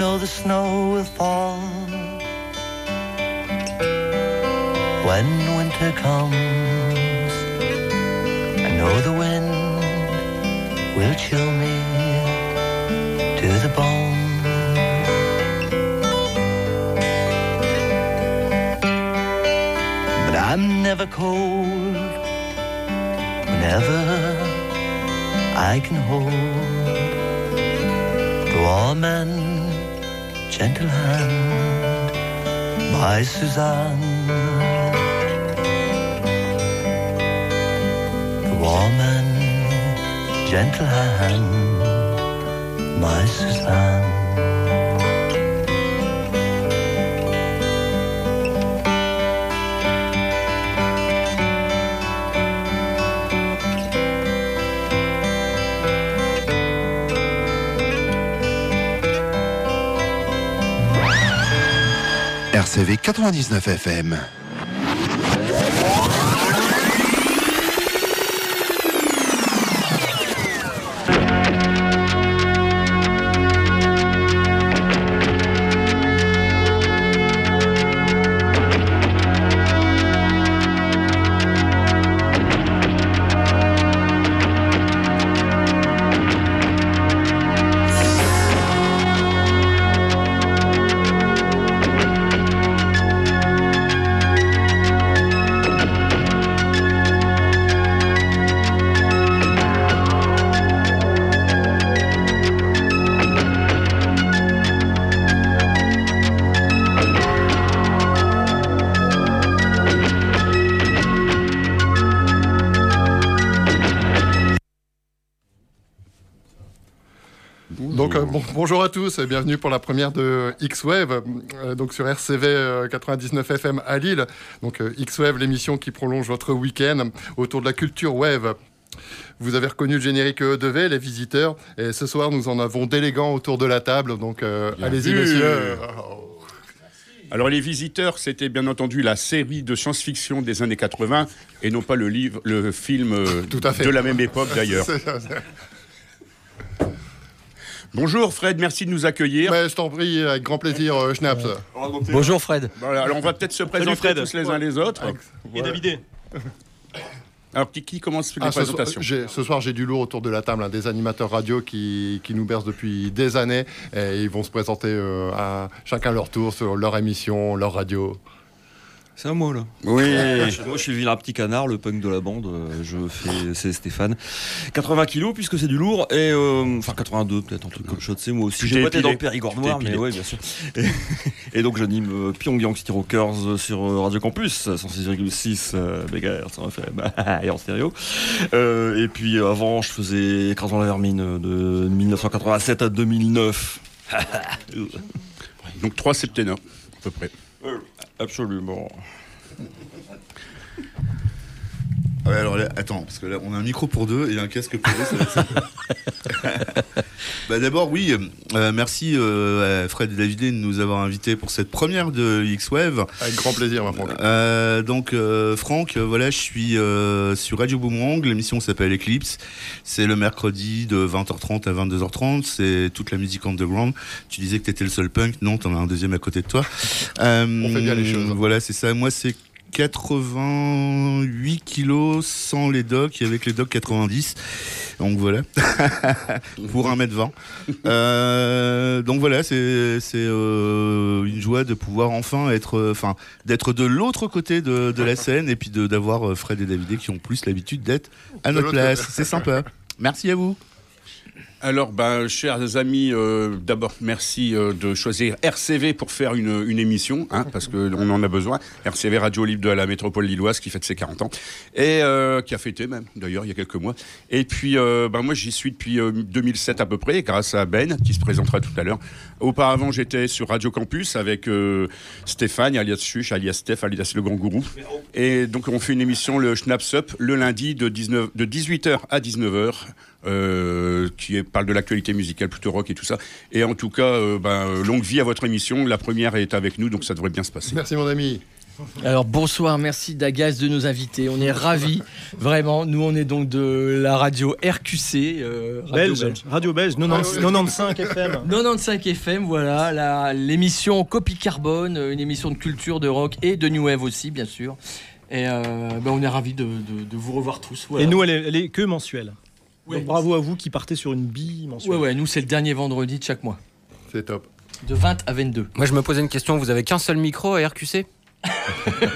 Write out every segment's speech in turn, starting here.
know the snow will fall when winter comes. I know the wind will chill me to the bone. But I'm never cold whenever I can hold the warm and gentle hand by Suzanne. Warm and gentle hand, my Suzanne. RCV 99 FM. À tous et bienvenue pour la première de X-Wave, euh, donc sur RCV euh, 99 FM à Lille. Donc euh, X-Wave, l'émission qui prolonge votre week-end autour de la culture wave. Vous avez reconnu le générique EDV, les visiteurs, et ce soir nous en avons d'élégants autour de la table. Donc euh, allez-y messieurs. Alors les visiteurs, c'était bien entendu la série de science-fiction des années 80 et non pas le livre, le film Tout à fait. de la même époque d'ailleurs. Bonjour Fred, merci de nous accueillir. Ouais, je t'en prie, avec grand plaisir, euh, Schnaps. Bonjour Fred. Voilà, alors on va peut-être se présenter Fred. tous les uns les autres. Et Davidé. Alors qui, qui commence les Ah, ce, soir, présentations j'ai- ce soir, j'ai du lourd autour de la table, hein, des animateurs radio qui, qui nous bercent depuis des années. Et ils vont se présenter euh, à chacun leur tour sur leur émission, leur radio. C'est à moi là. Oui. Moi je suis le vilain petit canard, le punk de la bande. euh, Je fais, c'est Stéphane. 80 kilos puisque c'est du lourd et euh, enfin 82 peut-être un truc comme ça. C'est moi aussi. J'ai pas été dans le Périgord noir, mais ouais bien sûr. Et, et donc j'anime euh, Pyongyang City Rockers sur Radio Campus 106,6 euh, MHz en FM et en stéréo. Euh, et puis avant je faisais Écrasant la vermine de 1987 à 2009. Donc trois septennats à peu près. Absolument. Ouais, alors là, attends, parce que là, on a un micro pour deux et un casque pour deux. ça va être sympa. bah, D'abord, oui, euh, merci euh, à Fred et David de nous avoir invités pour cette première de X-Wave. Avec grand plaisir, ma Franck. Euh, donc, euh, Franck, euh, voilà, je suis euh, sur Radio Boomerang. L'émission s'appelle Eclipse. C'est le mercredi de 20h30 à 22h30. C'est toute la musique underground. Tu disais que tu étais le seul punk. Non, t'en as un deuxième à côté de toi. Euh, On fait bien les choses. Voilà, c'est ça. Moi, c'est 88 kilos sans les docks et avec les docks 90. Donc voilà, pour 1m20. Euh, donc voilà, c'est c'est, euh, une joie de pouvoir enfin être, enfin d'être de l'autre côté de, de la scène et puis de- d'avoir euh, Fred et David qui ont plus l'habitude d'être à notre place. C'est sympa. Merci à vous. Alors, ben, chers amis, euh, d'abord, merci euh, de choisir RCV pour faire une, une émission, hein, parce qu'on en a besoin. RCV Radio Libre de la métropole lilloise qui fête ses 40 ans, et euh, qui a fêté même, d'ailleurs, il y a quelques mois. Et puis, euh, ben, moi, j'y suis depuis euh, 2007 à peu près, grâce à Ben, qui se présentera tout à l'heure. Auparavant, j'étais sur Radio Campus avec euh, Stéphane, alias Chuch, alias Steph, alias Le Grand Gourou. Et donc, on fait une émission, le Schnaps Up, le lundi de, 19, de 18h à 19h. Euh, qui est- parle de l'actualité musicale plutôt rock et tout ça. Et en tout cas, euh, ben, euh, longue vie à votre émission. La première est avec nous, donc ça devrait bien se passer. Merci, mon ami. Alors bonsoir, merci Dagas de nous inviter. On est ravis, vraiment. Nous, on est donc de la radio RQC, euh, radio belge. Radio belge, 90 95 FM. 95 FM, voilà, la- l'émission Copie Carbone, une émission de culture, de rock et de new wave aussi, bien sûr. Et euh, ben, on est ravis de, de- de vous revoir tous. voilà. Et nous, elle est, elle est que mensuelle. Ouais. Donc bravo à vous qui partez sur une bille mensuelle. Ouais, ouais, nous, c'est le dernier vendredi de chaque mois, C'est top. de 20 à 22. Moi, je me posais une question. Vous avez qu'un seul micro à RQC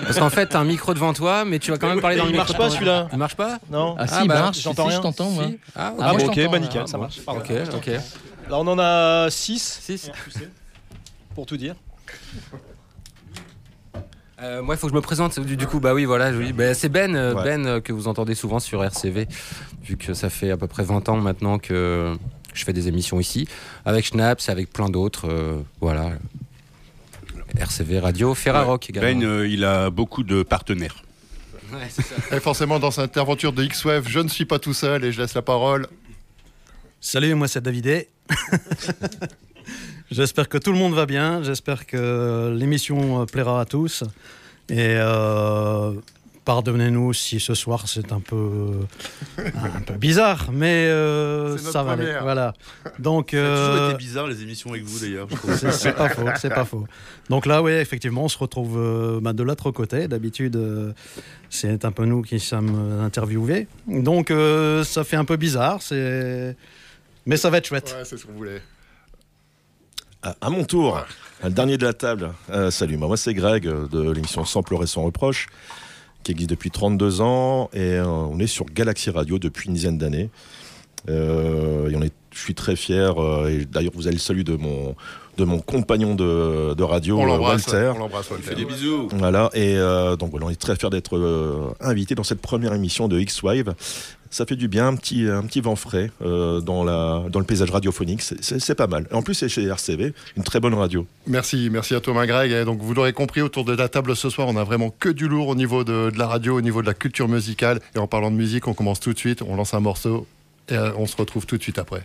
Parce qu'en fait, t'as un micro devant toi, mais tu vas quand même parler dans le il micro. marche pas, celui-là Il marche pas Non Ah, si, Ah, il marche, j'entends si, rien. je t'entends, moi. Si Ah, Ah, Ah, moi, bon, je ok, bah nickel, ça bon. marche. Ok, ok. Là, on en a 6 Six. pour tout dire. Euh, moi, il faut que je me présente. Du, du coup, bah oui, voilà. je bah, c'est Ben, euh, Ouais. Ben euh, que vous entendez souvent sur RCV, vu que ça fait à peu près 20 ans maintenant que je fais des émissions ici, avec Schnaps, avec plein d'autres. euh, voilà. RCV Radio, Ferrarock également. Ben, euh, il a beaucoup de partenaires. Ouais, c'est ça. Et forcément, dans cette aventure de X-Wave, je ne suis pas tout seul et je laisse la parole. Salut, moi c'est Davidet. J'espère que tout le monde va bien. J'espère que l'émission euh, plaira à tous. Et euh, pardonnez-nous si ce soir c'est un peu, un peu bizarre, mais euh, ça va aller. Voilà. Donc, Ça a toujours euh, été bizarre les émissions avec vous d'ailleurs. c'est pas faux, c'est pas faux. Donc là, oui, effectivement, on se retrouve euh, bah, de l'autre côté. D'habitude, euh, c'est un peu nous qui sommes interviewés. Donc euh, ça fait un peu bizarre, c'est... mais ça va être chouette. Ouais, c'est ce qu'on voulait. À, mon tour, le dernier de la table. Euh, salut, moi, moi c'est Greg euh, de l'émission Sans pleurer sans reproche, qui existe depuis 32 ans et euh, on est sur Galaxy Radio depuis une dizaine d'années. Je suis très fier. et d'ailleurs, vous avez le salut de mon de mon compagnon de, de radio, On euh, l'embrasse. Walter. On l'embrasse, Walter. Fais des bisous. Voilà, et euh, donc voilà, on est très fiers d'être euh, invité dans cette première émission de X-Wave. Ça fait du bien, un petit, un petit vent frais euh, dans, la, dans le paysage radiophonique, c'est- pas mal. Et en plus, c'est chez RCV, une très bonne radio. Merci, merci à Thomas Greg. Et donc, vous l'aurez compris, autour de la table ce soir, on a vraiment que du lourd au niveau de, de la radio, au niveau de la culture musicale. Et en parlant de musique, on commence tout de suite, on lance un morceau et euh, on se retrouve tout de suite après.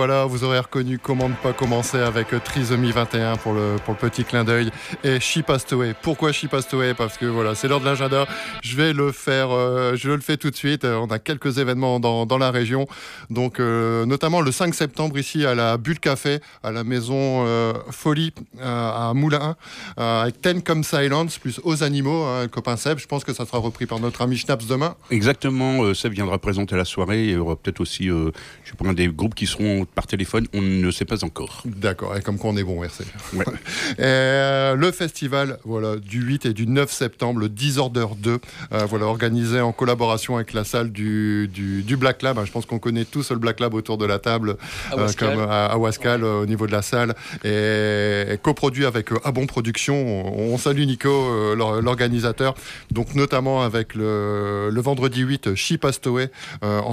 voilà, vous aurez reconnu comment ne pas commencer avec Trisomy 21 pour le, pour le petit clin d'œil et She Passed Away. Pourquoi She Passed Away? Parce que voilà, c'est l'heure de l'agenda. Je vais le faire, euh, je le fais tout de suite. Euh, On a quelques événements dans, dans la région. Donc, euh, notamment le 5 septembre ici à la Bulle Café, à la maison euh, Folie euh, à Moulin, euh, avec Ten Comme Silence, plus aux animaux, hein, copain Seb. Je pense que ça sera repris par notre ami Schnaps demain. Exactement, euh, Seb viendra présenter la soirée. Il y aura peut-être aussi, euh, je sais pas, des groupes qui seront par téléphone. On ne sait pas encore. D'accord, et comme quoi on est bon, RC. Ouais. Et, euh, le festival voilà, du 8 et du 9 septembre, le Disorder 2, euh, voilà, organisé en collaboration avec la salle du, du, du Black Lab. hein. Je pense qu'on connaît tous le Black Lab autour de la table, À Wascal. comme à, à Wascal, euh, au niveau de la salle, et, et coproduit avec euh, Abon Productions. On, on salue Nico, euh, l'or- l'organisateur, donc notamment avec le, le vendredi 8, She Passed Away, euh, en,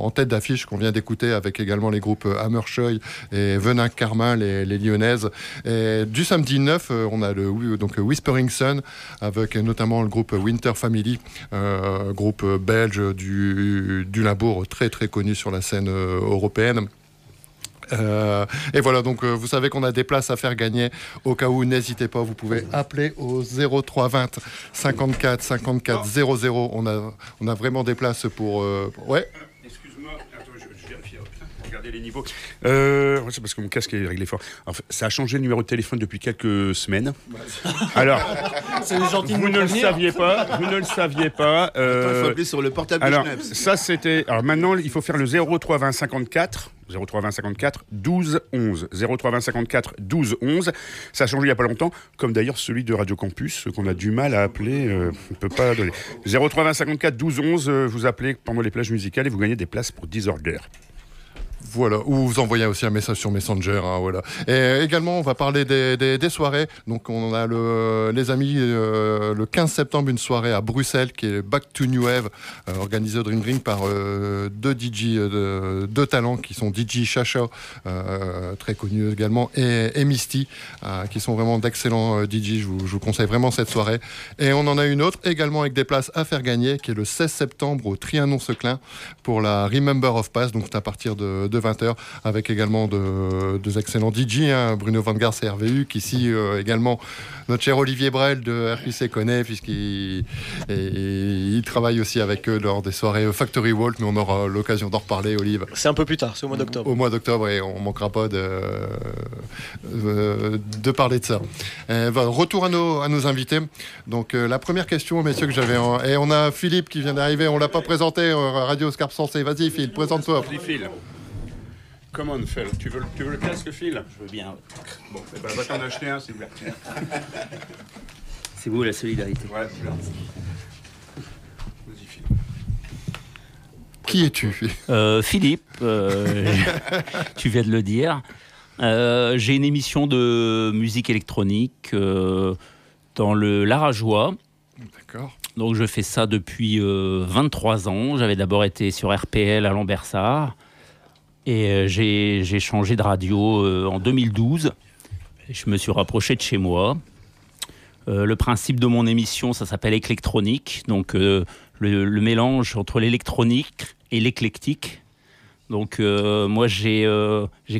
en- en tête d'affiche qu'on vient d'écouter, avec également les groupes Hammershoy et Venin Carmin, les, Lyonnaises. Du samedi 9, euh, on a le oui, donc Whispering Sun, avec notamment le groupe Winter Family, euh, groupe belge du, du Limbourg, très très connu sur la scène euh, européenne. Euh, et voilà, donc euh, vous savez qu'on a des places à faire gagner. Au cas où, n'hésitez pas, vous pouvez appeler au 0320 54 54 00. On a, on a vraiment des places euh, pour- ouais. Excuse-moi, attends, je, je vérifie. hop, Regardez les niveaux. Euh, c'est parce que mon casque est réglé fort. En fait, ça a changé le numéro de téléphone depuis quelques semaines. Alors, C'est gentil de vous ne le saviez pas. Vous ne le saviez pas. Il euh, faut appeler sur le portable alors, de ça c'était. Alors maintenant, il faut faire le 03 20 54. 03 20 54 12 11. 03 20 54 12 11. Ça a changé il n'y a pas longtemps, comme d'ailleurs celui de Radio Campus, euh, qu'on a du mal à appeler. euh, on ne peut pas donner. 03 20 54 12 11. euh, vous appelez pendant les plages musicales et vous gagnez des places pour Disorder. Voilà, ou vous envoyez aussi un message sur Messenger. hein, voilà. Et également, on va parler des, soirées. Donc, on a le, les amis, euh, le 15 septembre, une soirée à Bruxelles qui est Back to New Wave, euh, organisée au Dream Ring par euh, deux DJ, euh, de- deux talents qui sont DJ Chacha, très connu également, et, Misty, qui sont vraiment d'excellents DJ. Je vous, conseille vraiment cette soirée. Et on en a une autre également avec des places à faire gagner, qui est le 16 septembre au Trianon-Seclin pour la Remember of Pass. Donc, c'est à partir de 20h, avec également de- deux excellents DJ, hein, Bruno Van Gars et RVU, qu'ici euh, également notre cher Olivier Brel de RPC connaît, puisqu'il et il travaille aussi avec eux lors des soirées Factory Walk, mais on aura l'occasion d'en reparler, Olive. C'est un peu plus tard, c'est au mois d'octobre. Au mois d'octobre, et on manquera pas de, euh, de parler de ça. Euh, retour à nos, à nos invités. Donc, euh, la première question, messieurs, que j'avais. en- Et on a Philippe qui vient d'arriver, on l'a pas présenté, euh, Radio Scarpe Sensé. Vas-y, Phil, présente-toi. Vas-y, Phil. Comment Phil tu veux, le- tu veux le casque, Phil? Je veux bien. Bon, eh ben, va t'en acheter un, s'il vous plaît. C'est vous la solidarité. Ouais. Vas-y, Phil. Qui es-tu Phil? Euh, Philippe, euh, tu viens de le dire. Euh, J'ai une émission de musique électronique euh, dans le Larajois. D'accord. Donc je fais ça depuis euh, 23 ans. J'avais d'abord été sur RPL à Lambersart. Et euh, j'ai changé de radio euh, en 2012. Et je me suis rapproché de chez moi. Euh, le principe de mon émission, ça s'appelle électronique. Donc le, mélange entre l'électronique et l'éclectique. Donc moi j'ai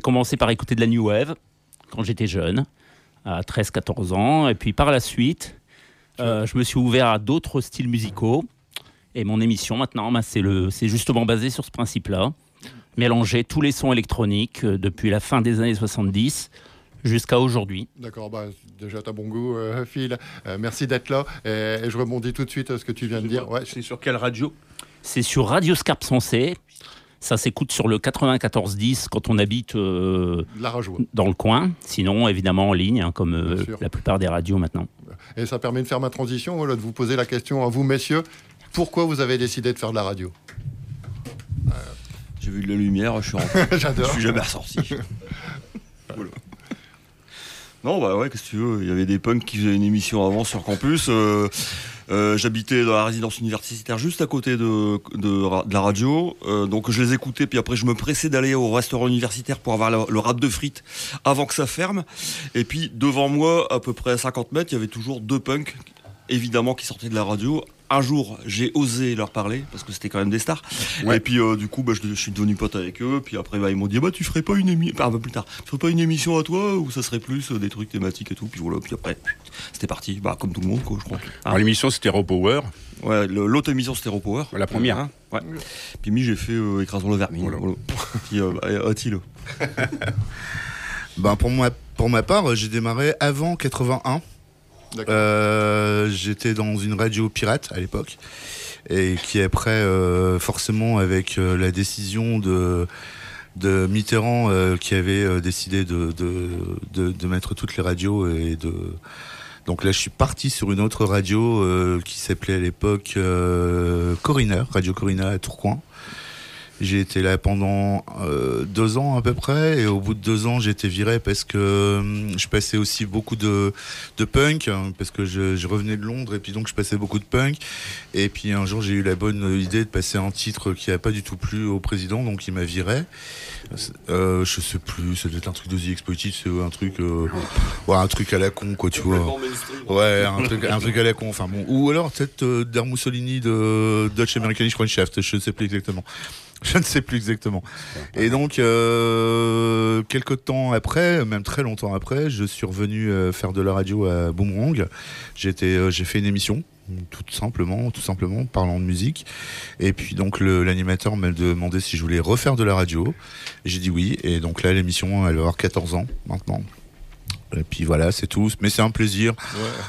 commencé par écouter de la New Wave quand j'étais jeune, à 13-14 ans. Et puis par la suite, je me suis ouvert à d'autres styles musicaux. Et mon émission maintenant, bah, c'est justement basé sur ce principe-là. Mélanger tous les sons électroniques euh, depuis la fin des années 70 jusqu'à aujourd'hui. D'accord, bah, déjà, t'as bon goût, euh, Phil. Euh, merci d'être là. Et, et je rebondis tout de suite à ce que tu viens de dire. Ouais, C'est sur quelle radio? C'est sur Radio Scarpe Sensé. Ça s'écoute sur le 94-10 quand on habite euh, la dans le coin. Sinon, évidemment, en ligne, hein, comme euh, la plupart des radios maintenant. Et ça permet de faire ma transition, voilà, de vous poser la question à vous, messieurs. Pourquoi vous avez décidé de faire de la radio? J'ai vu de la lumière, je suis rentré. J'adore. Je suis jamais ressorti. Voilà. Non, bah ouais, qu'est-ce que tu veux Il y avait des punks qui faisaient une émission avant sur campus. euh, euh, J'habitais dans la résidence universitaire juste à côté de, de, ra- de la radio. euh, donc je les écoutais, puis après je me pressais d'aller au restaurant universitaire pour avoir le, le rap de frites avant que ça ferme. Et puis devant moi, à peu près à 50 mètres, il y avait toujours deux punks, évidemment, qui sortaient de la radio. Un jour, j'ai osé leur parler parce que c'était quand même des stars. Ouais. Et puis euh, du coup, bah, je, je suis devenu pote avec eux. Puis après, bah, ils m'ont dit, bah tu ferais pas une émission, enfin un peu plus tard, tu ferais pas une émission à toi ou ça serait plus euh, des trucs thématiques et tout. Puis voilà. Puis après, c'était parti. Bah comme tout le monde, quoi, je crois. Alors l'émission c'était Power. Ouais, l'autre émission c'était Power. La première. Hein, ouais. Puis mi, j'ai fait euh, Écrasons le vermine. Voilà. Puis euh, bah, Attila. Ben pour moi, pour ma part, j'ai démarré avant 81. Euh, J'étais dans une radio pirate à l'époque et qui après, euh, forcément, avec euh, la décision de de Mitterrand euh, qui avait euh, décidé de, de, de, de mettre toutes les radios et de donc là je suis parti sur une autre radio euh, qui s'appelait à l'époque Corina, Radio Corina à Tourcoing. J'ai été là pendant euh, deux ans à peu près et au bout de deux ans j'ai été viré parce que hum, je passais aussi beaucoup de, de punk hein, parce que je, je revenais de Londres et puis donc je passais beaucoup de punk et puis un jour j'ai eu la bonne idée de passer un titre qui a pas du tout plu au président donc il m'a viré. Euh, je sais plus, ça doit être un truc de The Exploited, c'est un truc, euh, ouais, un truc à la con quoi tu vois. Ouais, un truc, un truc à la con. Enfin bon, ou alors peut-être euh, Der Mussolini de Dutch American Freundschaft, je ne sais plus exactement. Je ne sais plus exactement. Et donc, euh, quelques temps après, même très longtemps après, je suis revenu euh, faire de la radio à Boomerang. Euh, j'ai fait une émission, tout simplement, tout simplement, parlant de musique. Et puis donc l'animateur m'a demandé si je voulais refaire de la radio. J'ai dit oui. Et donc là, l'émission, elle va avoir 14 ans maintenant. Et puis voilà, c'est tout. Mais c'est un plaisir.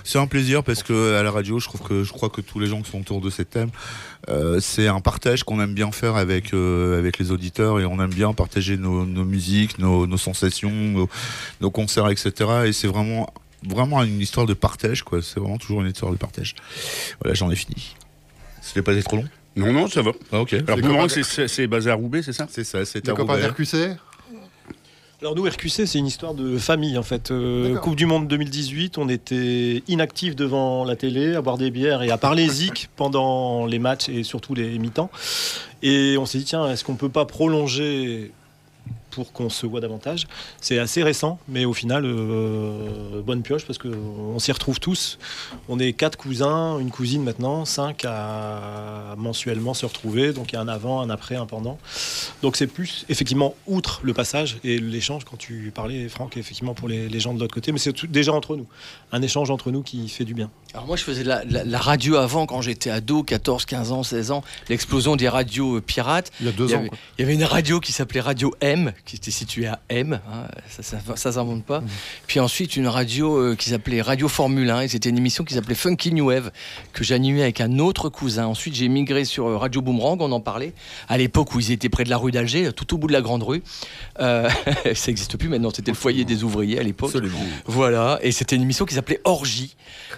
C'est un plaisir parce que à la radio, je trouve que je crois que tous les gens qui sont autour de ces thèmes, euh, c'est un partage qu'on aime bien faire avec euh, avec les auditeurs et on aime bien partager nos, nos musiques, nos, nos sensations, nos, nos concerts, etc. Et c'est vraiment vraiment une histoire de partage, quoi. C'est vraiment toujours une histoire de partage. Voilà, j'en ai fini. C'était pas été trop long? Non, non, ça va. Ah, ok. Alors, c'est- c'est c'est basé à Roubaix, c'est ça? C'est ça, c'est copains d'RQC Alors nous, RQC, c'est une histoire de famille en fait. Euh, coupe du Monde 2018, on était inactifs devant la télé, à boire des bières et à parler zik pendant les matchs et surtout les mi-temps. Et on s'est dit, tiens, est-ce qu'on peut pas prolonger pour qu'on se voit davantage C'est assez récent, mais au final, euh, bonne pioche parce qu'on s'y retrouve tous. On est quatre cousins, une cousine maintenant, cinq à mensuellement se retrouver. Donc il y a un avant, un après, un pendant. Donc c'est plus effectivement outre le passage et l'échange quand tu parlais, Franck, effectivement pour les, les gens de l'autre côté, mais c'est déjà entre nous. Un échange entre nous qui fait du bien. Alors moi je faisais la, la- la radio avant quand j'étais ado, 14, 15 ans, 16 ans, l'explosion des radios euh, pirates. Il y a deux il y ans, Avait, il y avait une radio qui s'appelait Radio M, qui était située à M, hein, ça ça, ça s'invente pas. Mmh. Puis ensuite une radio euh, qui s'appelait Radio Formule 1, et c'était une émission qui s'appelait Funky New Wave, que j'animais avec un autre cousin. Ensuite j'ai migré sur euh, Radio Boomerang, on en parlait, à l'époque où ils étaient près de la rue d'Alger, tout au bout de la grande rue. Euh, ça n'existe plus maintenant, c'était le foyer des ouvriers à l'époque. Voilà, et c'était une émission qui s'appelait Orgie,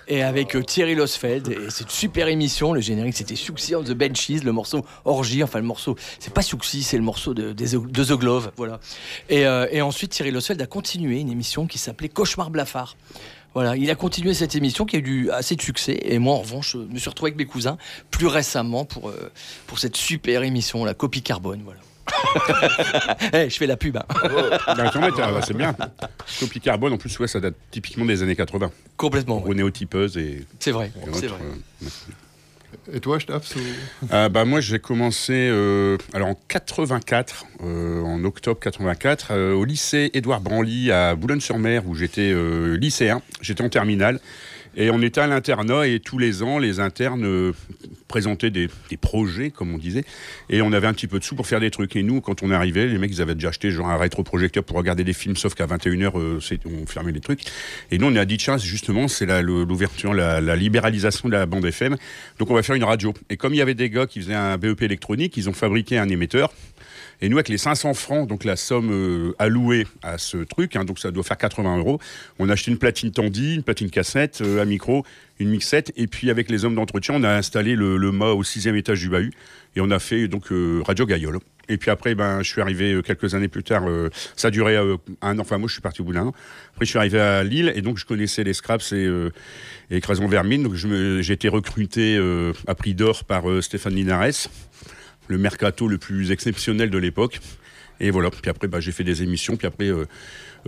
et avec euh, Thierry Losfeld, et c'est une super émission, le générique c'était Suxy on the Benches, le morceau Orgie, enfin le morceau, c'est pas Suxy, c'est le morceau de, de The Glove, voilà. Et, euh, et ensuite Thierry Losfeld a continué une émission qui s'appelait Cauchemar Blafard. Voilà, il a continué cette émission qui a eu assez de succès, et moi en revanche, je me suis retrouvé avec mes cousins plus récemment pour, euh, pour cette super émission, la copie carbone, voilà. Eh, je fais la pub. hein. T'as- c'est bien. Copie carbone, en plus, ouais, ça date typiquement des années 80. Complètement. Néotypeuse et. C'est vrai, et c'est vrai. euh, Et toi. Ah, bah, moi, j'ai commencé euh, en 84, euh, en octobre 84, euh, au lycée Édouard Branly à Boulogne-sur-Mer, où j'étais euh, lycéen. J'étais en terminale. Et on était à l'internat et tous les ans, les internes présentaient des, des projets, comme on disait, et on avait un petit peu de sous pour faire des trucs. Et nous, quand on arrivé, les mecs, ils avaient déjà acheté genre un rétroprojecteur pour regarder des films, sauf qu'à 21h, euh, on fermait les trucs. Et nous, on a dit, tiens, justement, c'est l'ouverture, la, la libéralisation de la bande FM. Donc, on va faire une radio. Et comme il y avait des gars qui faisaient un BEP électronique, ils ont fabriqué un émetteur. Et nous, avec les 500 francs, donc la somme euh, allouée à ce truc, hein, donc ça doit faire 80 euros, on a acheté une platine Tandy, une platine cassette, euh, un micro, une mixette, et puis avec les hommes d'entretien, on a installé le, le mât au sixième étage du bahut, et on a fait donc euh, Radio Gaillol. Et puis après, ben, je suis arrivé quelques années plus tard, ça a duré un an, enfin moi je suis parti au bout d'un an. Après je suis arrivé à Lille, et donc je connaissais les Scraps et, euh, et Vermine, donc j'ai été recruté à prix d'or par Stéphane Linares le mercato le plus exceptionnel de l'époque. Et voilà. Puis après, bah, j'ai fait des émissions. Puis après, euh,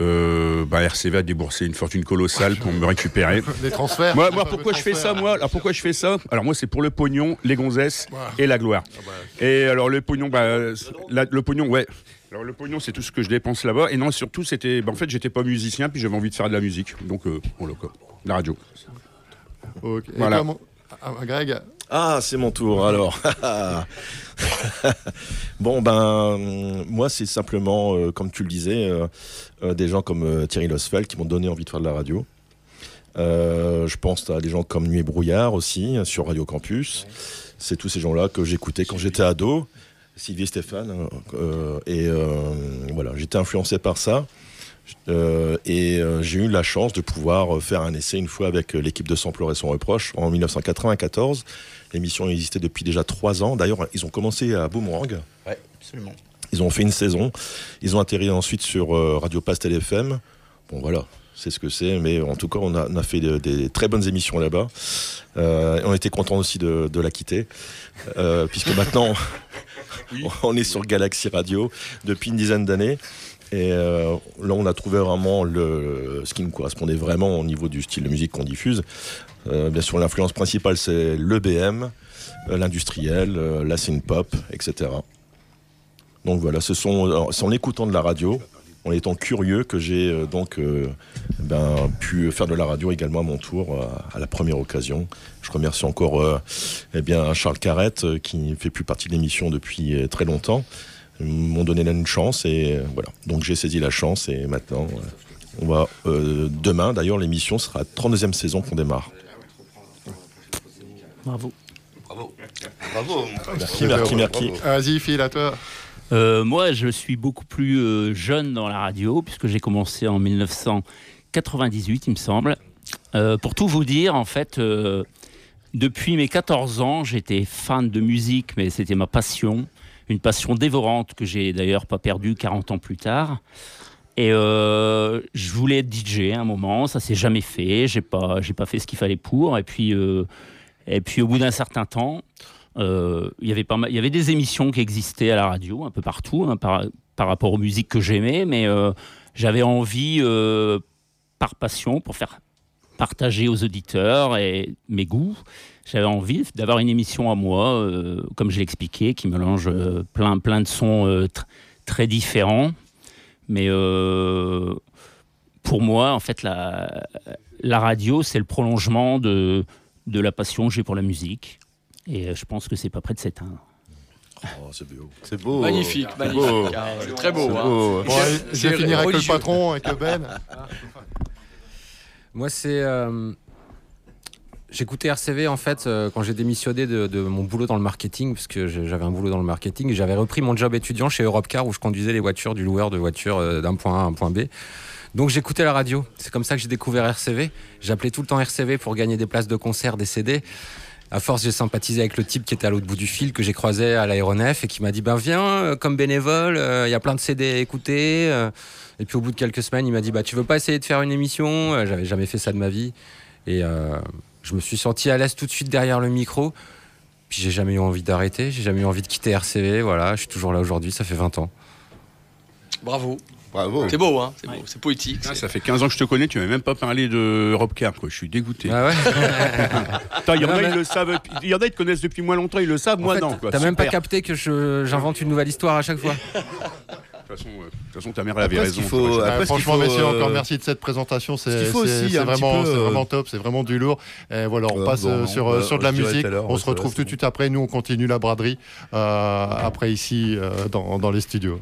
euh, bah, RCV a déboursé une fortune colossale pour me récupérer. Les transferts. Moi, moi, pourquoi je fais ça, moi? Alors pourquoi je fais ça? Alors moi, c'est pour le pognon, les gonzesses et la gloire. Et alors le pognon, bah, la- le pognon, ouais. Alors le pognon, c'est tout ce que je dépense là-bas. Et non, surtout, c'était, bah, en fait, j'étais pas musicien, puis j'avais envie de faire de la musique. Donc, euh, voilà quoi. La radio. Et Voilà. toi, mon- ah, Greg Ah, c'est mon tour alors. bon, ben, moi, c'est simplement, euh, comme tu le disais, euh, euh, des gens comme euh, Thierry Losfeld qui m'ont donné envie de faire de la radio. Je pense à des gens comme Nuit et Brouillard aussi, euh, sur Radio Campus. C'est tous ces gens-là que j'écoutais quand j'étais ado. Sylvie et Stéphane. et voilà, j'étais influencé par ça. Euh, et euh, j'ai eu la chance de pouvoir euh, faire un essai une fois avec l'équipe de Sampleur et son reproche en 1994. L'émission existait depuis déjà trois ans. D'ailleurs, ils ont commencé à Boomerang. Ouais, absolument. Ils ont fait une saison. Ils ont atterri ensuite sur euh, Radio Pastel FM. Bon, voilà, c'est ce que c'est. Mais en tout cas, on a, on a fait de- des très bonnes émissions là-bas. Euh, on était content aussi de, de la quitter. Euh, puisque maintenant, on est sur Galaxy Radio depuis une dizaine d'années. Et euh, là, on a trouvé vraiment le, ce qui nous correspondait vraiment au niveau du style de musique qu'on diffuse. Euh, bien sûr, l'influence principale, c'est l'EBM, euh, l'industriel, euh, la synth-pop, etc. Donc voilà, ce sont, c'est en écoutant de la radio, en étant curieux, que j'ai donc ben, pu faire de la radio également à mon tour, à la première occasion. Je remercie encore eh Charles Carrette, qui ne fait plus partie de l'émission depuis très longtemps. Ils m'ont donné là une chance et voilà. Donc j'ai saisi la chance et maintenant, demain d'ailleurs, l'émission sera la 32e saison qu'on démarre. Bravo. Bravo. Bravo. Merci, merci, merci. Vas-y, Phil, à toi. Euh, moi, je suis beaucoup plus euh, jeune dans la radio, puisque j'ai commencé en 1998, il me semble. Euh, pour tout vous dire, en fait, euh, depuis mes 14 ans, j'étais fan de musique, mais c'était ma passion. Une passion dévorante que j'ai d'ailleurs pas perdue 40 ans plus tard. Et euh, je voulais être DJ à un moment, ça s'est jamais fait, j'ai pas, j'ai pas fait ce qu'il fallait pour. Et puis, euh, et puis au bout d'un certain temps, euh, il y avait des émissions qui existaient à la radio un peu partout hein, par, par rapport aux musiques que j'aimais, mais euh, j'avais envie, euh, par passion, pour faire partager aux auditeurs et mes goûts, j'avais envie d'avoir une émission à moi, comme je l'ai expliqué, qui mélange plein, plein de sons tr- très différents. Mais pour moi, en fait, la, la radio, c'est le prolongement de, de la passion que j'ai pour la musique. Et euh, je pense que c'est pas près de s'éteindre. Oh, c'est beau. C'est beau. Magnifique, C'est magnifique. beau. Ah, c'est très beau. Hein. beau. Bon, allez, je vais C'est finir avec le patron, avec Ben. Moi, c'est. euh, J'écoutais RCV en fait euh, quand j'ai démissionné de, de mon boulot dans le marketing, parce que j'avais un boulot dans le marketing, et j'avais repris mon job étudiant chez Europcar où je conduisais les voitures du loueur de voitures euh, d'un point A à un point B. Donc j'écoutais la radio. C'est comme ça que j'ai découvert RCV. J'appelais tout le temps RCV pour gagner des places de concert, des CD. À force, j'ai sympathisé avec le type qui était à l'autre bout du fil, que j'ai croisé à l'aéronef et qui m'a dit Ben viens, euh, comme bénévole, euh, il y a plein de CD à écouter. euh. Et puis au bout de quelques semaines, il m'a dit Bah tu veux pas essayer de faire une émission? J'avais jamais fait ça de ma vie. Et je me suis senti à l'aise tout de suite derrière le micro. Puis j'ai jamais eu envie d'arrêter, j'ai jamais eu envie de quitter RCV. Voilà, je suis toujours là aujourd'hui, ça fait 20 ans. Bravo. Bravo. C'est beau, hein c'est beau, c'est poétique. Ah, c'est- ça fait 15 ans que je te connais, tu m'as même pas parlé de Rob Kerr, quoi. Je suis dégoûté. Ah ouais Attends, il y en a, ils le savent. Il y en a, ils te connaissent depuis moins longtemps, ils le savent, moi fait, non. quoi. T'as même pas capté que je- j'invente une nouvelle histoire à chaque fois. De toute façon, euh, de toute façon, ta mère elle avait Après, ce raison. qu'il faut- quoi. après, ce franchement, faut, messieurs, euh, encore merci de cette présentation. ce C'est faut c'est- aussi, c'est vraiment, peu, c'est euh, vraiment top, c'est vraiment du lourd. Et voilà, on passe bon, euh, sur, bah, euh, sur de la musique. On se retrouve tout de suite après. Nous, on continue la braderie euh, après ici euh, dans, dans les studios.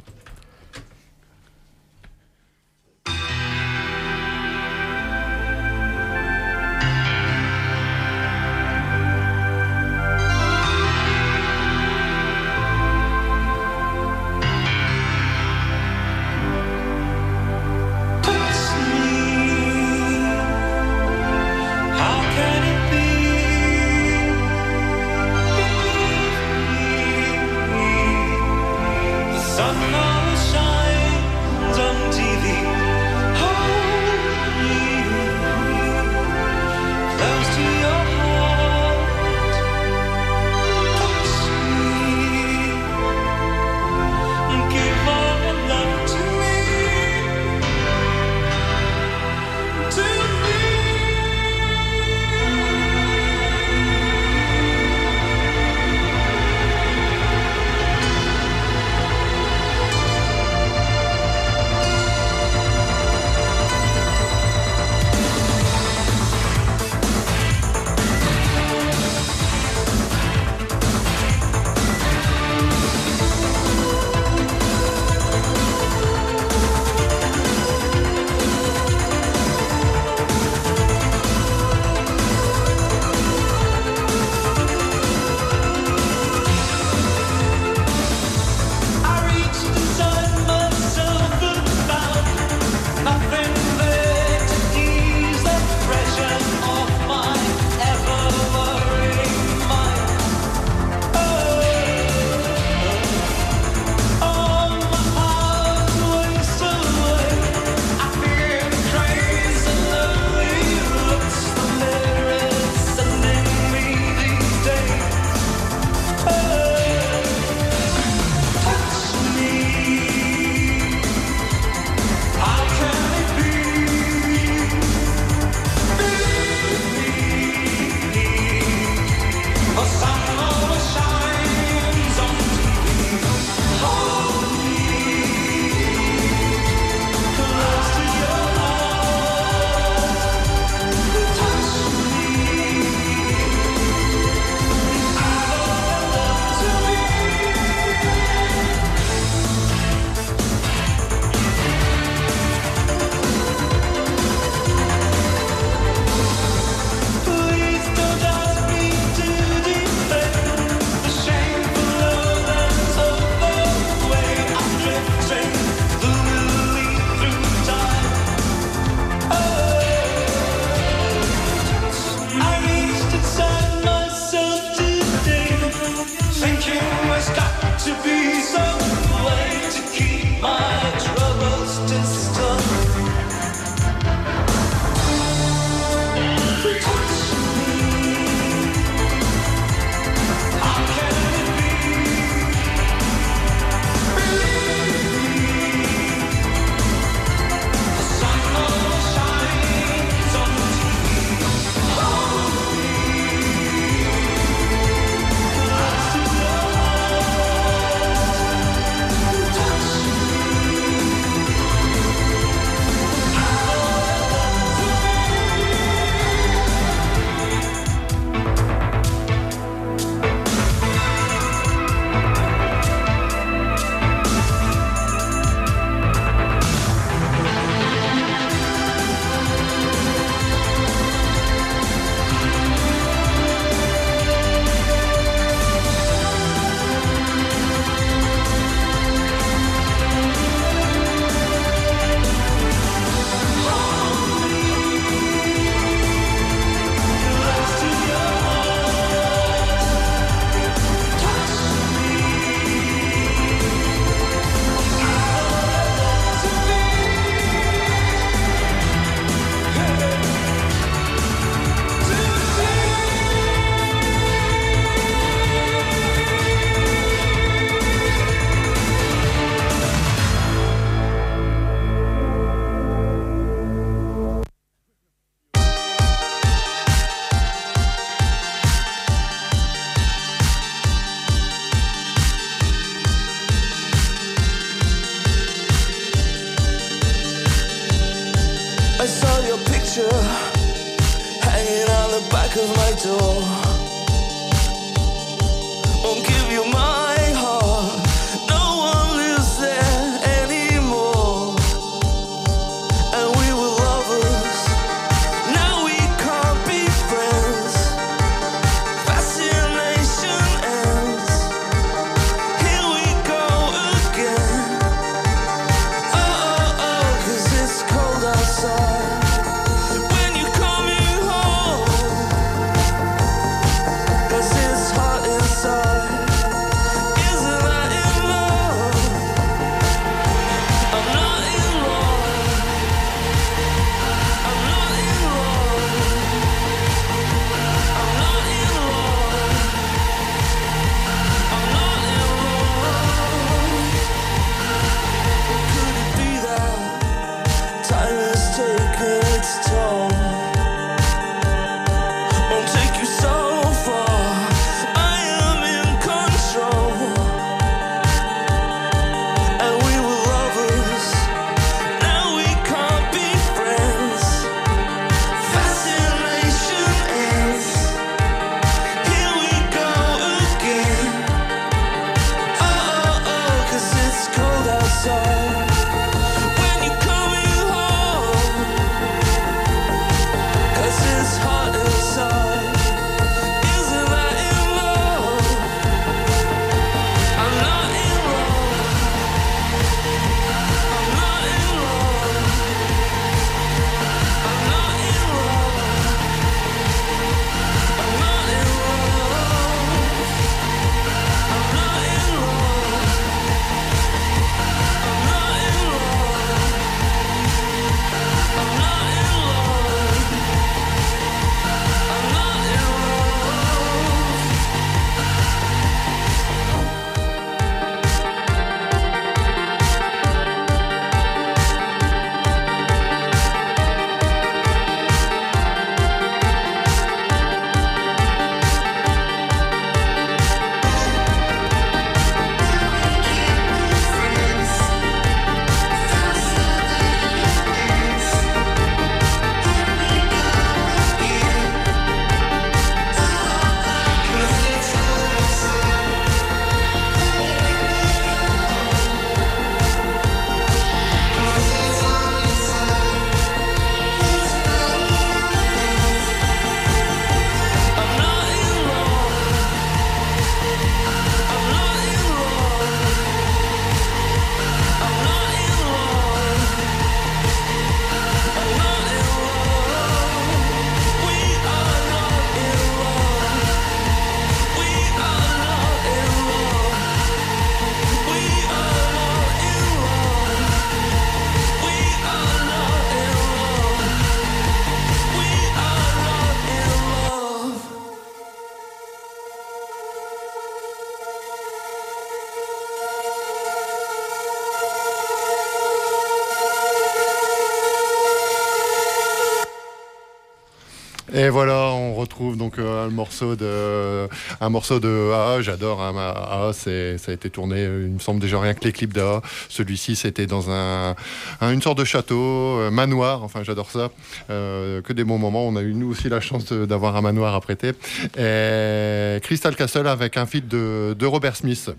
Morceau de, un morceau de AA. J'adore hein, AA. C'est, ça a été tourné, il me semble déjà rien que les clips d'AA. Celui-ci, c'était dans un, un- une sorte de château, euh, manoir. Enfin, j'adore ça. Euh, que des bons moments. On a eu nous aussi la chance d'avoir un manoir à prêter. Et Crystal Castle avec un feat de, de Robert Smith.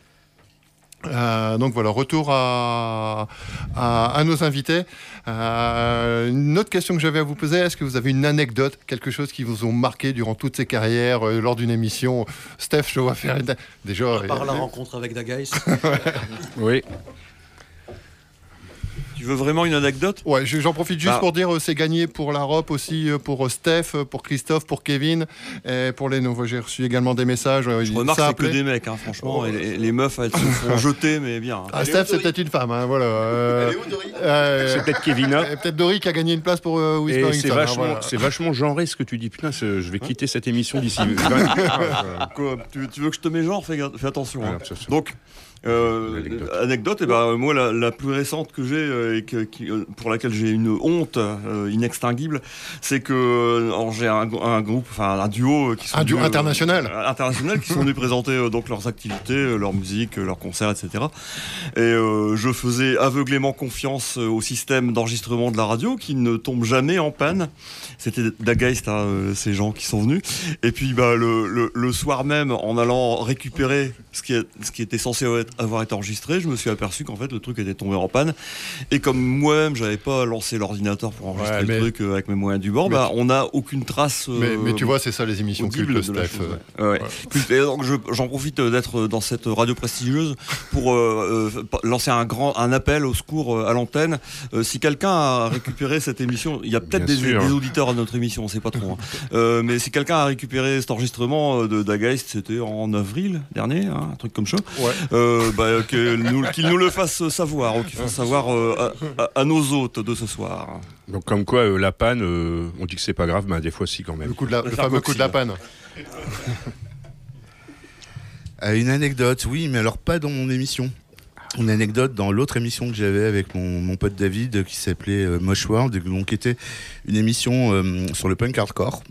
Euh, donc voilà, retour à, à, à nos invités. Euh, une autre question que j'avais à vous poser, est-ce que vous avez une anecdote, quelque chose qui vous ont marqué durant toutes ces carrières, euh, lors d'une émission Steph, je vois faire une... déjà... Par la euh, rencontre avec Dagais. Oui. Tu veux vraiment une anecdote? Ouais, je- j'en profite juste Bah. pour dire euh, c'est gagné pour la ROP aussi, euh, pour euh, Steph, pour Christophe, pour Kevin, et pour les nouveaux. J'ai reçu également des messages. Je remarque c'est que des mecs, hein, franchement. et les, les meufs, elles se font jeter, mais bien. hein. Ah, Steph, c'est peut-être une femme, hein, voilà. euh, euh, C'est peut-être Kevina. euh, Peut-être Dory qui a gagné une place pour euh, Et Whispering c'est hein, vachement, voilà. c'est vachement genré ce que tu dis. Putain, je vais quitter cette émission d'ici. Quoi, tu, tu veux que je te mets genre? Fais, attention. hein. Donc, Euh, anecdote, et ben moi la, la plus récente que j'ai euh, et que, qui, euh, pour laquelle j'ai une honte euh, inextinguible, c'est que euh, j'ai un, un groupe, enfin un duo euh, qui sont Un duo venus, euh, international. euh, international qui sont venus présenter euh, donc leurs activités, euh, leur musique, euh, leurs concerts, etc. Et euh, je faisais aveuglément confiance euh, au système d'enregistrement de la radio qui ne tombe jamais en panne. C'était Dageist, hein, euh, ces gens qui sont venus. Et puis bah, le, le, le soir même, en allant récupérer ce qui, est, ce qui était censé être- avoir été enregistré, je me suis aperçu qu'en fait le truc était tombé en panne. Et comme moi-même, j'avais pas lancé l'ordinateur pour enregistrer Ouais, mais- le truc euh, avec mes moyens du bord, bah, on n'a aucune trace. Mais, euh, mais tu vois, c'est ça les émissions cultes, de Steph. chose, ouais. Ouais. Culte. Et donc je- j'en profite euh, d'être dans cette radio prestigieuse pour euh, euh, lancer un grand un appel au secours à l'antenne. Si quelqu'un a récupéré cette émission, il y a peut-être des auditeurs à notre émission, on sait pas trop. hein. Euh, mais si quelqu'un a récupéré cet enregistrement euh, de Dageist, c'était en avril dernier, hein, un truc comme ça. Ouais. Euh, bah, nous- qu'il nous le fasse savoir, ou qu'il fasse savoir euh, à, nos hôtes de ce soir. Donc comme quoi euh, la panne, euh, on dit que c'est pas grave, mais des fois si quand même. Le, coup de la- le fameux coup de la panne. Une anecdote, oui, mais alors pas dans mon émission. Une anecdote dans l'autre émission que j'avais avec mon, mon pote David qui s'appelait euh, Mosh World, donc qui était une émission euh, sur le punk hardcore.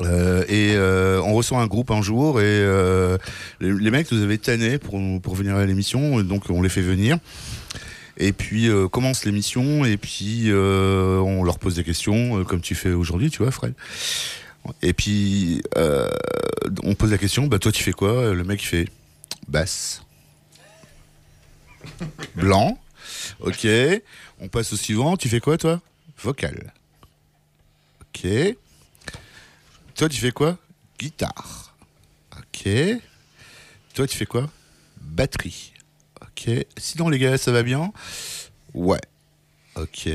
Euh, et euh, on reçoit un groupe un jour et euh, les, mecs nous avaient tanné pour, pour venir à l'émission, donc on les fait venir. Et puis euh, commence l'émission et puis euh, on leur pose des questions comme tu fais aujourd'hui, tu vois, Fred. Et puis on pose la question, bah toi tu fais quoi? Le mec il fait basse, blanc. Ok. On passe au suivant. Tu fais quoi toi? Vocal. Ok. Toi tu fais quoi? Guitare. Ok. Toi tu fais quoi? Batterie. Ok. Sinon les gars ça va bien? Ouais. Ok.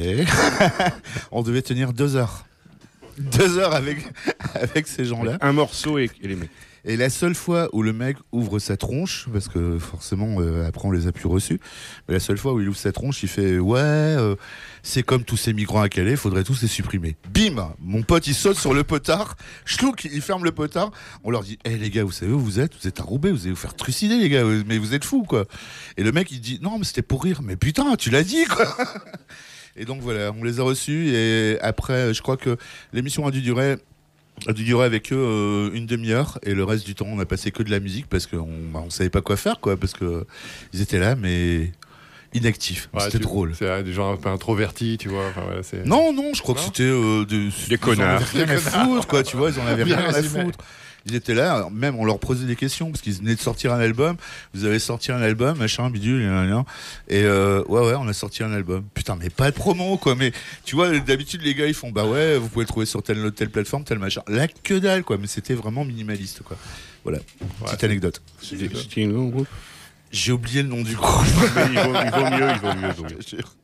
On devait tenir deux heures. Deux heures avec, ces gens-là. Un morceau et, et les mecs. Et la seule fois où le mec ouvre sa tronche, parce que forcément euh, après on les a plus reçus, mais la seule fois où il ouvre sa tronche, il fait ouais, euh, c'est comme tous ces migrants à Calais, faudrait tous les supprimer. Bim, mon pote il saute sur le potard, chlouk, il ferme le potard. On leur dit, hé les gars, vous savez où vous êtes? Vous êtes à vous allez vous faire trucider les gars, mais vous êtes fous quoi. Et le mec il dit, non mais c'était pour rire, mais putain, tu l'as dit quoi. Et donc voilà, on les a reçus et après, je crois que l'émission a dû durer a dû durer avec eux euh, une demi-heure et le reste du temps on a passé que de la musique parce qu'on bah, on savait pas quoi faire quoi parce que ils étaient là mais inactifs Ouais, c'était drôle C'est euh, des gens un peu introvertis, tu vois. enfin, non non je crois que c'était euh, des, Des connards. rien à foutre quoi tu vois ils en avaient rien à foutre ils étaient là, alors même on leur posait des questions parce qu'ils venaient de sortir un album. Vous avez sorti un album, machin, bidule, et euh, ouais ouais, on a sorti un album. Putain, mais pas de promo quoi. Mais tu vois, d'habitude les gars ils font bah ouais, vous pouvez le trouver sur telle telle plateforme, tel machin. La que dalle quoi. Mais c'était vraiment minimaliste quoi. Voilà, petite anecdote. C'était c'était un groupe. J'ai oublié le nom du groupe. Mais il, vaut, il vaut mieux, il vaut mieux.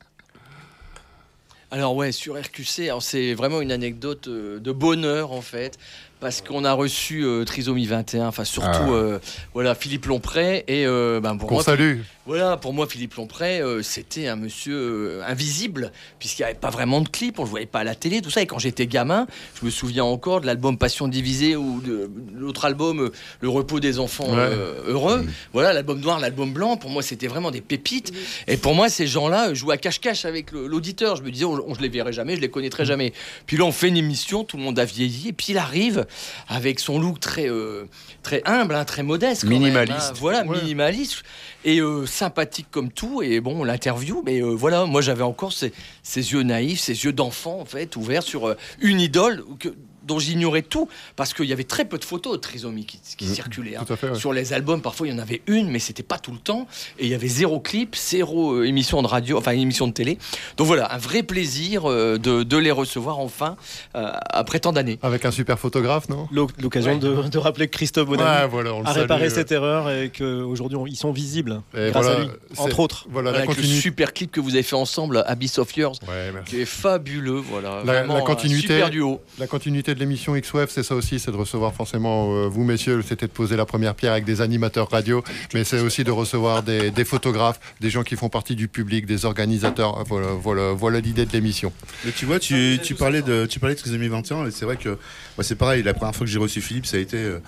Alors ouais, sur RQC, alors c'est vraiment une anecdote euh, de bonheur en fait, parce qu'on a reçu euh, Trisomie 21, enfin surtout Ah. euh, voilà Philippe Lompré et euh, ben, pour Qu'on moi, salue. Voilà, pour moi, Philippe Lompré, euh, c'était un monsieur euh, invisible, puisqu'il n'y avait pas vraiment de clip, on ne le voyait pas à la télé, tout ça. Et quand j'étais gamin, je me souviens encore de l'album Passion divisée ou de l'autre album, euh, Le repos des enfants Ouais. euh, heureux. Voilà, l'album noir, l'album blanc, pour moi, c'était vraiment des pépites. Et pour moi, ces gens-là jouaient à cache-cache avec le- l'auditeur. Je me disais, on, on- je les verrai jamais, je les connaîtrai jamais. Puis là, on fait une émission, tout le monde a vieilli, et puis il arrive avec son look très, euh, très humble, hein, très modeste. quand même, Minimaliste. hein. voilà, Ouais. minimaliste et euh, sympathique comme tout. Et bon, on l'interview, mais euh, voilà, moi j'avais encore ces, ces yeux naïfs, ces yeux d'enfant en fait, ouverts sur euh, une idole que- dont j'ignorais tout, parce qu'il y avait très peu de photos de trisomie qui, qui circulaient. hein. Fait. ouais. Sur les albums, parfois il y en avait une, mais c'était pas tout le temps. Et il y avait zéro clip, zéro euh, émission de radio, enfin une émission de télé. Donc voilà, un vrai plaisir euh, de, de les recevoir enfin euh, après tant d'années. Avec un super photographe, non? L'oc- L'occasion de, de rappeler que Christophe Bonamy Ouais, voilà, a réparé cette erreur et qu'aujourd'hui ils sont visibles Et grâce voilà, à lui, entre autres. Voilà, la Avec le super clip que vous avez fait ensemble, Abyss of Yours, Ouais, merci. qui est fabuleux. Voilà, La- Vraiment la un continuité- super duo. La continuité de l'émission X-Web, c'est ça aussi, c'est de recevoir forcément, euh, vous messieurs, c'était de poser la première pierre avec des animateurs radio, mais c'est aussi de recevoir des, des photographes, des gens qui font partie du public, des organisateurs. Voilà, voilà, voilà l'idée de l'émission. Mais tu vois, tu, tu parlais de tu parlais de Trisomie 21 et c'est vrai que c'est pareil. La première fois que j'ai reçu Philippe, ça a été euh,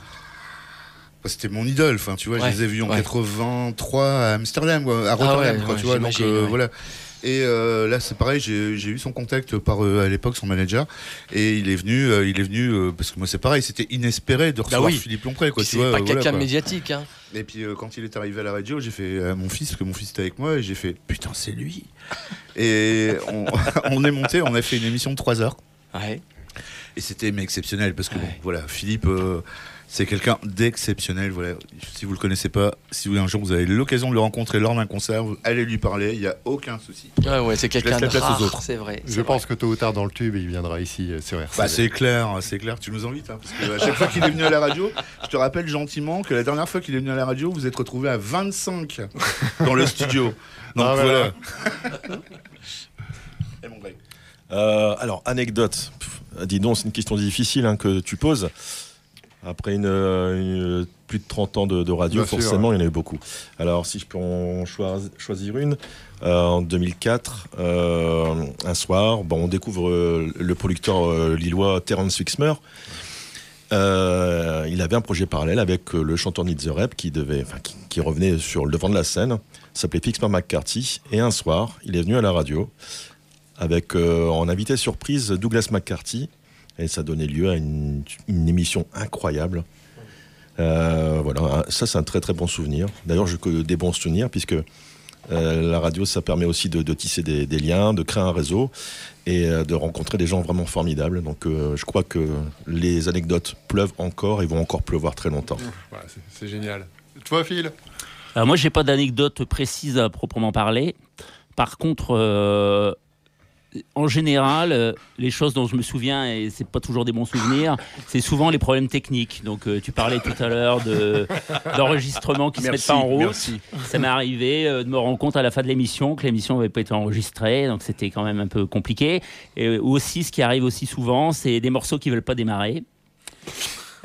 C'était mon idole, enfin tu vois, Ouais, je les ai vus en ouais. 83 à Amsterdam, quoi, à Rotterdam, ouais, quoi, ouais, tu vois. Donc euh, ouais. voilà. Et euh, là, c'est pareil, j'ai eu son contact par euh, à l'époque son manager, et il est venu, euh, il est venu parce que moi c'est pareil, c'était inespéré de recevoir oui. Philippe Lompré, quoi. C'est pas voilà, quelqu'un de médiatique. Hein. Et puis quand il est arrivé à la radio, j'ai fait à mon fils, parce que mon fils était avec moi, et j'ai fait putain c'est lui. et on, on est monté, on a fait une émission de 3 heures. Ouais. Et c'était mais exceptionnel parce que bon, voilà, Philippe, c'est quelqu'un d'exceptionnel. Voilà, si vous le connaissez pas, si vous un jour vous avez l'occasion de le rencontrer lors d'un concert, vous allez lui parler, il y a aucun souci. Ouais, ouais, c'est quelqu'un la de place aux rare, autres. c'est vrai. Je pense que tôt ou tard dans le tube, il viendra ici euh, sur RCV. Bah, c'est clair, c'est clair. Tu nous invites, hein, parce que à chaque fois qu'il est venu à la radio, je te rappelle gentiment que la dernière fois qu'il est venu à la radio, vous êtes retrouvé à 25 dans le studio. Donc Ah, voilà. voilà. Et mon Greg. Euh, alors, anecdote. Pff, dis donc, c'est une question difficile hein, que tu poses. Après une, euh, une- plus de 30 ans de, de radio, Bien sûr, forcément, il y en a eu beaucoup. Alors, si je peux en choisi- choisir une, euh, en 2004, euh, un soir, bon, on découvre euh, le producteur euh, lillois Terence Wixmer. Euh, il avait un projet parallèle avec euh, le chanteur Need the Rap qui, devait, enfin, qui, qui revenait sur le devant de la scène, s'appelait Fixman McCarthy. Et un soir, il est venu à la radio avec euh, en invité surprise Douglas McCarthy. Et ça donnait lieu à une, une émission incroyable. Euh, voilà, ça c'est un très très bon souvenir. D'ailleurs, j'ai que des bons souvenirs puisque euh, la radio, ça permet aussi de, de tisser des, des liens, de créer un réseau et euh, de rencontrer des gens vraiment formidables. Donc, euh, je crois que les anecdotes pleuvent encore et vont encore pleuvoir très longtemps. Ouais, c'est- génial. Toi, Phil? Alors moi, j'ai pas d'anecdote précise à proprement parler. Par contre, euh, en général, euh, les choses dont je me souviens, et c'est pas toujours des bons souvenirs, c'est souvent les problèmes techniques. Donc, euh, tu parlais tout à l'heure de- d'enregistrements qui Merci, se mettent pas en route. merci. Ça m'est arrivé euh, de me rendre compte à la fin de l'émission que l'émission n'avait pas été enregistrée, donc c'était quand même un peu compliqué. Et aussi, ce qui arrive aussi souvent, c'est des morceaux qui veulent pas démarrer.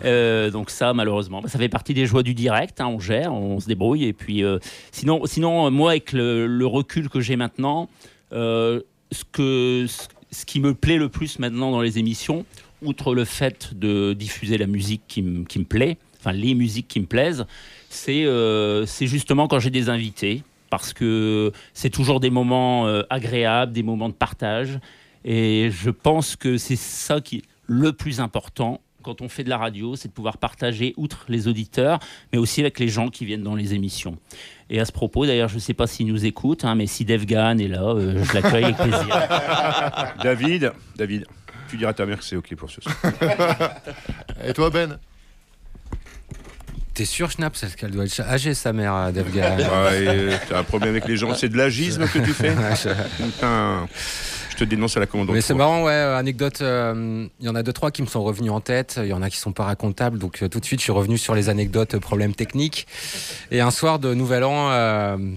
Euh, donc ça, malheureusement, ça fait partie des joies du direct. hein, on gère, on se débrouille. Et puis, euh, sinon, sinon, moi, avec le, le recul que j'ai maintenant, euh, ce que ce, qui me plaît le plus maintenant dans les émissions, outre le fait de diffuser la musique qui, me- qui plaît, enfin les musiques qui me plaisent, c'est euh, justement quand j'ai des invités, parce que c'est toujours des moments euh, agréables, des moments de partage. Et je pense que c'est ça qui est le plus important quand on fait de la radio, c'est de pouvoir partager, outre les auditeurs, mais aussi avec les gens qui viennent dans les émissions. Et à ce propos, d'ailleurs, je ne sais pas s'il nous écoute, hein, mais si Dave Gahan est là, euh, je l'accueille avec plaisir. David, David, tu diras à ta mère que c'est OK pour ce soir. Et toi, Ben? T'es sûr, Schnapp, c'est qu'elle doit être âgée, sa mère, euh, Dave Gahan. Ouais, T'as un problème avec les gens, c'est de l'agisme que tu fais Putain, je te dénonce à la commande. Mais c'est marrant, ouais, euh, anecdote, euh, il y en a deux, trois qui me sont revenus en tête, il y en a qui sont pas racontables, donc euh, tout de suite je suis revenu sur les anecdotes, problèmes techniques. Et un soir de Nouvel An,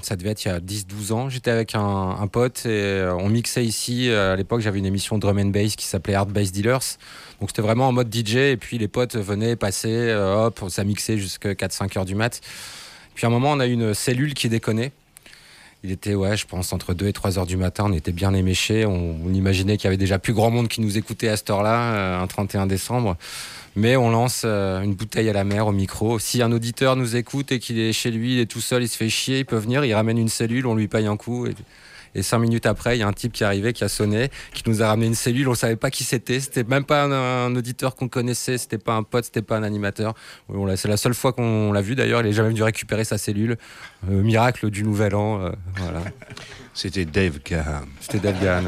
ça devait être il y a 10-12 ans, j'étais avec un, pote et on mixait ici, à l'époque j'avais une émission drum and bass qui s'appelait Hard Bass Dealers, donc c'était vraiment en mode DJ et puis les potes venaient passer, hop, ça mixait jusqu'à 4-5 heures du mat. Puis à un moment on a une cellule qui déconnait. Il était, ouais, je pense, entre 2 et 3 heures du matin. On était bien éméchés. On, imaginait qu'il y avait déjà plus grand monde qui nous écoutait à cette heure-là, euh, un 31 décembre. Mais on lance euh, une bouteille à la mer au micro. Si un auditeur nous écoute et qu'il est chez lui, il est tout seul, il se fait chier, il peut venir, il ramène une cellule, on lui paye un coup. Et cinq minutes après, il y a un type qui est arrivé, qui a sonné, qui nous a ramené une cellule. On savait pas qui c'était. C'était même pas un, un auditeur qu'on connaissait. C'était pas un pote. C'était pas un animateur. C'est la seule fois qu'on l'a vu. D'ailleurs, il est jamais venu récupérer sa cellule. Euh, miracle du Nouvel An. euh, voilà. C'était Dave Gahan. C'était Dave Gahan.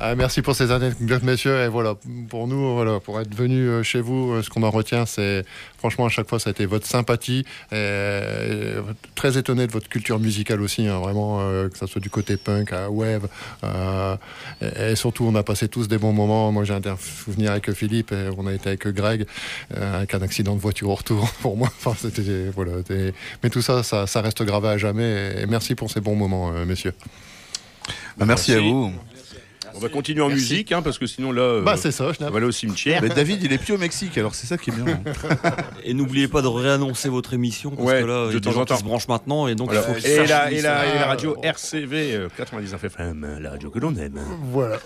Ah, merci pour ces anecdotes, messieurs. Et voilà, pour nous, voilà, pour être venus euh, chez vous, euh, ce qu'on en retient, c'est franchement à chaque fois, ça a été votre sympathie. Et, et très étonné de votre culture musicale aussi, hein, vraiment, euh, que ça soit du côté punk à web. euh, et, et surtout, on a passé tous des bons moments. Moi, j'ai un souvenir avec Philippe, et on a été avec Greg, euh, avec un accident de voiture au retour pour moi. Enfin, c'était voilà. Mais tout ça, ça, ça reste gravé à jamais. Et merci pour ces bons moments, euh, messieurs. Bah, merci, à vous. On va continuer en Merci. musique, hein, parce que sinon là, euh, Bah, c'est ça, je on va aller au cimetière. Mais David, il est plus au Mexique, alors c'est ça qui est bien. Et n'oubliez pas de réannoncer votre émission parce Ouais, que là, de il y a temps des gens en temps. qui se branchent maintenant et donc Voilà. il faut et, la, et, la, et la radio RCV euh, 99 FM, la radio que l'on aime. Voilà.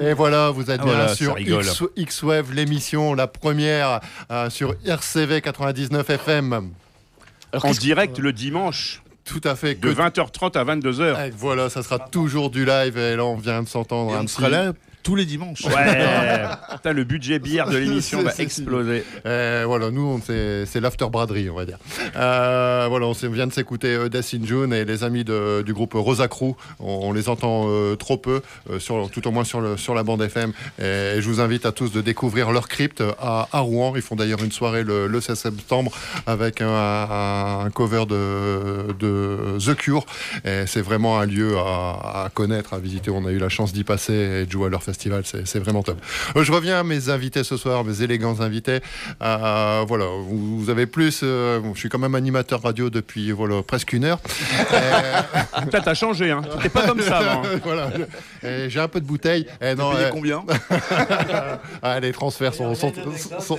Et voilà, vous êtes Ah bien voilà, sur X-Wave, l'émission, la première euh, sur RCV 99 FM. En direct le dimanche. Tout à fait. De 20h30 à 22h. Et voilà, ça sera toujours du live. Et là, on vient de s'entendre. Un on petit- sera là tous les dimanches. Ouais. Putain, le budget bière de l'émission va exploser. Euh, voilà, nous, on- c'est c'est l'after braderie, on va dire. Euh, voilà, on vient de s'écouter euh, Death in June et les amis de- du groupe Rosa Crew. On, on les entend euh, trop peu, euh, sur, tout au moins sur, le, sur la bande FM. Et, je vous invite à tous de découvrir leur crypte à, à Rouen. Ils font d'ailleurs une soirée le, le 16 septembre avec un, un- un cover de, de The Cure. Et c'est vraiment un lieu à, à connaître, à visiter. On a eu la chance d'y passer et de jouer à leur festival. C'est c'est vraiment top. Euh, je reviens à mes invités ce soir, mes élégants invités. Euh, voilà, vous, vous avez plus. euh, bon, je suis quand même animateur radio depuis voilà, presque une heure. Putain, t'as changé, hein. T'étais pas comme ça avant. voilà. Et J'ai un peu de bouteille. Et non, payé euh, combien ah, Les transferts sont. sont- sont-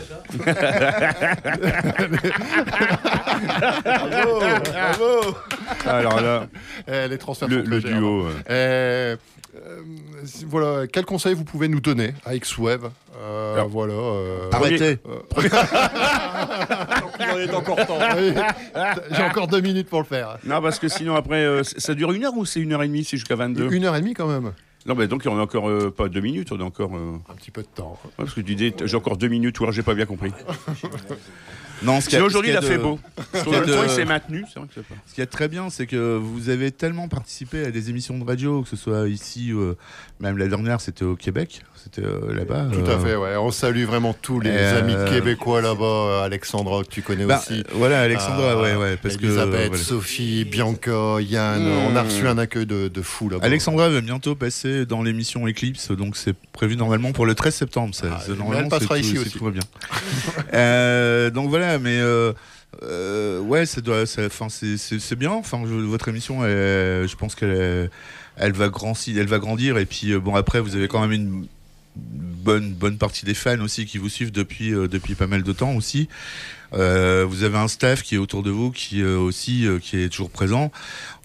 Bravo, bravo. Alors là, Eh, les transferts le, sont le duo. euh. Euh, voilà, quel conseil vous pouvez nous donner à X-Web? Euh, Voilà. euh, Arrêtez. Il en est encore temps. oui, J'ai encore deux minutes pour le faire. Non, parce que sinon, après, euh, ça dure une heure ou c'est une heure et demie C'est jusqu'à 22 Une heure et demie quand même. Non, mais donc, on a encore euh, pas deux minutes, on a encore. euh, Un petit peu de temps. ouais, parce que tu dis, j'ai encore deux minutes, ou alors j'ai pas bien compris. Non, ce qu'il y a- Sinon, aujourd'hui, il a fait beau. Sur le temps, il s'est maintenu. C'est vrai que pas. Ce qui est très bien, c'est que vous avez tellement participé à des émissions de radio, que ce soit ici, euh, même la dernière, c'était au Québec, c'était euh, là-bas. Tout euh, à fait, ouais. On salue vraiment tous les Euh, amis québécois là-bas. euh, Alexandra, que tu connais bah, aussi. euh, voilà, Alexandra, Euh, ouais, ouais, parce que, Elisabeth, voilà. Sophie, Bianca, Yann. Mmh. On a reçu un accueil de, de fou là-bas. Alexandra va bientôt passer dans l'émission Eclipse, donc c'est prévu normalement pour le 13 septembre. Ça, Ah, normalement, elle passera ici aussi. tout va bien. Euh, donc voilà, mais euh, euh, ouais, ça doit, ça- enfin, c'est- c'est c'est bien. Enfin, je- votre émission, elle- je pense qu'elle, est- elle va grandir, elle va grandir. Et puis euh, bon, après, vous avez quand même une bonne bonne partie des fans aussi qui vous suivent depuis euh, depuis pas mal de temps aussi. Euh, vous avez un staff qui est autour de vous, qui euh, aussi qui est toujours présent.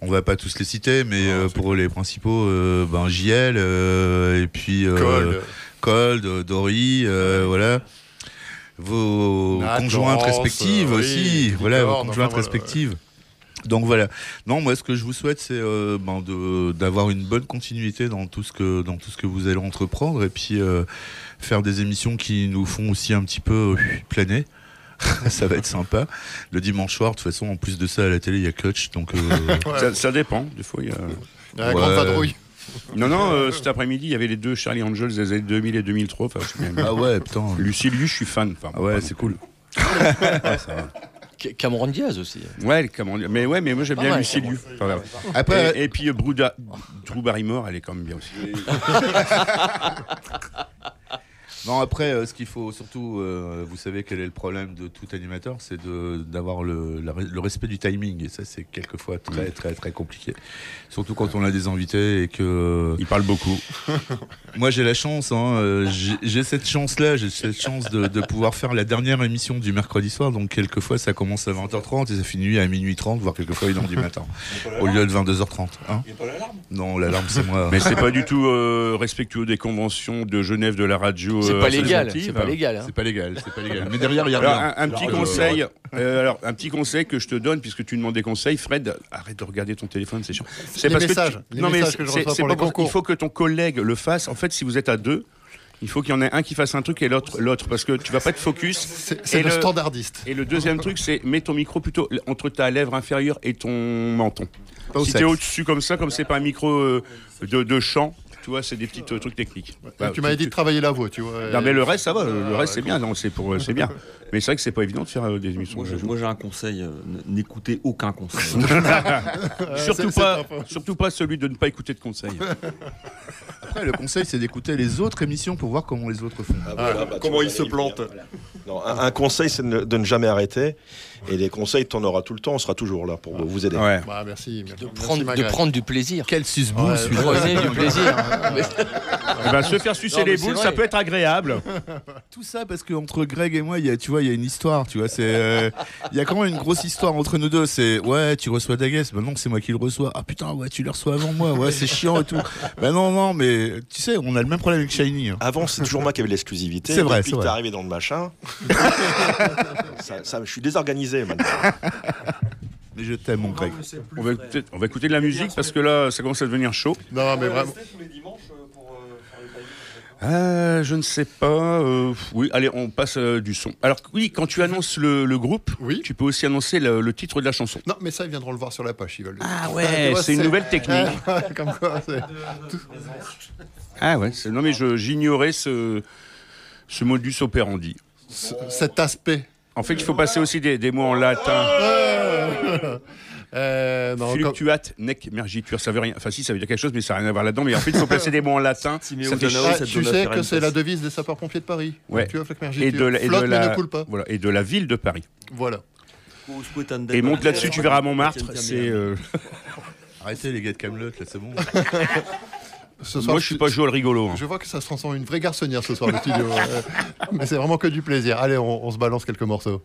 On va pas tous les citer, mais pour les principaux, ben JL et puis Cold. Cold, Dory, voilà. Vos Nat, conjointes respectives oui, aussi, voilà, vos enfin, conjointes voilà, respectives. Donc voilà. Non, moi, ce que je vous souhaite, c'est euh, ben, d'avoir une bonne continuité dans tout ce que dans tout ce que vous allez entreprendre, et puis euh, faire des émissions qui nous font aussi un petit peu euh, planer. ça va être sympa. Le dimanche soir, de toute façon, en plus de ça, à la télé, il y a Coach, donc. euh, Ouais. Ça, ça dépend. Des fois, il y a. Il y a la grande vadrouille. Non, non, euh, cet après-midi, il y avait les deux Charlie Angels des années 2000 et 2003. Enfin, je sais même- ah ouais, putain. Lucilius, je suis fan. Enfin, Ah ouais, c'est cool. Ouais, ça va. Ca- Cameron Diaz aussi. Ouais. Mais ouais, mais moi j'aime bien mal, Lucilius. Enfin, voilà. Après, et, et puis euh, Bruda- Drew Barrymore, elle est quand même bien aussi. Non, après, euh, ce qu'il faut surtout, euh, vous savez quel est le problème de tout animateur, c'est de- d'avoir le, la- le respect du timing. Et ça, c'est quelquefois très, très, très compliqué. Surtout quand on a des invités et que. Il parle beaucoup. Moi, j'ai la chance, hein, euh, j'ai- cette chance-là, j'ai cette chance de, de pouvoir faire la dernière émission du mercredi soir. Donc, quelquefois, ça commence à 20h30 et ça finit à minuit 30, voire quelquefois 1h du matin. Au lieu de 22h30. Hein non, l'alarme, c'est moi. Mais c'est pas du tout euh, respectueux des conventions de Genève de la radio. C'est pas légal. C'est pas légal. hein. C'est pas légal, c'est pas légal. Mais derrière, il y a Alors, rien. un, un petit conseil, euh, alors un petit conseil que je te donne puisque tu demandes des conseils, Fred, arrête de regarder ton téléphone, c'est chiant. C'est parce messages, que tu- les non mais c'est- il faut que ton collègue le fasse. En fait, si vous êtes à deux, il faut qu'il y en ait un qui fasse un truc et l'autre l'autre parce que tu vas pas être focus. C'est le le- standardiste. Et le deuxième truc, c'est mets ton micro plutôt entre ta lèvre inférieure et ton menton. Pas si t'es au-dessus comme ça, comme c'est pas un micro euh, de, de chant, tu vois, c'est des petits euh, trucs techniques. Bah, tu m'avais dit de travailler la voix, tu vois. Non mais le reste ça va, le reste c'est bien, non c'est pour c'est bien. Mais c'est vrai que c'est pas évident de faire euh, des émissions. Moi, j'ai- radio. moi, j'ai un conseil, euh, n'écoutez aucun conseil. surtout c'est- pas, c'est pas faux. surtout pas celui de ne pas écouter de conseils. Après, le conseil, c'est d'écouter les autres émissions pour voir comment les autres font. Ah, voilà, bah, Comment vois, il se y plante venir. Non, un, un conseil, c'est de, ne- de ne jamais arrêter. Et les conseils, t'en auras tout le temps. On sera toujours là pour vous aider. Ouais. Bah, merci. merci, Prendre- de Magret. prendre du plaisir. Quel susboule Ouais. Prenez du plaisir. Ben, se faire sucer Non, les boules, ça peut être agréable. Tout ça parce qu'entre Greg et moi, il y a, tu vois, il y a une histoire, tu vois. C'est, euh, il y a quand même une grosse histoire entre nous deux. C'est, ouais, tu reçois Dagues, bah non, c'est moi qui le reçois. Ah putain, ouais, tu le reçois avant moi, ouais, c'est chiant et tout. Bah non, non, mais tu sais, on a le même problème avec Shiny. hein. Avant, c'est toujours moi qui avais l'exclusivité. C'est vrai, Depuis c'est que t'es arrivé dans le machin, ça, ça- je suis désorganisé maintenant. Mais je t'aime, mon Greg. On va, écouter, on va écouter de la musique parce que là, ça commence à devenir chaud. Non, mais vraiment. Euh, je ne sais pas. euh, oui, allez, on passe euh, du son. Alors oui, quand tu annonces le, le groupe, Oui. tu peux aussi annoncer le, le titre de la chanson. Non, mais ça, ils viendront le voir sur la page, ils veulent. Ah ouais, c'est une nouvelle technique. Comme quoi, c'est. Ah ouais, non mais j'ignorais ce, ce modus operandi. c- Cet aspect. En fait, il faut passer aussi des, des mots en latin. Euh, non, nec, mergitur, ça veut rien. Enfin, si, ça veut dire quelque chose, mais ça n'a rien à voir là-dedans. Mais en fait, il faut placer des mots en latin. Ça fait Ah, tu sais que c'est la devise des sapeurs-pompiers de Paris. Ouais. Et de la, et de Flotte, la- ne coule pas. voilà, et de la ville de Paris. Voilà. Et monte là-dessus, tu verras Montmartre. C'est euh, Arrêtez les gars de Camelot, là, c'est bon. Ce soir, moi, je suis pas Joël rigolo. hein. Je vois que ça se transforme en une vraie garçonnière ce soir, le studio. Mais c'est vraiment que du plaisir. Allez, on, on se balance quelques morceaux.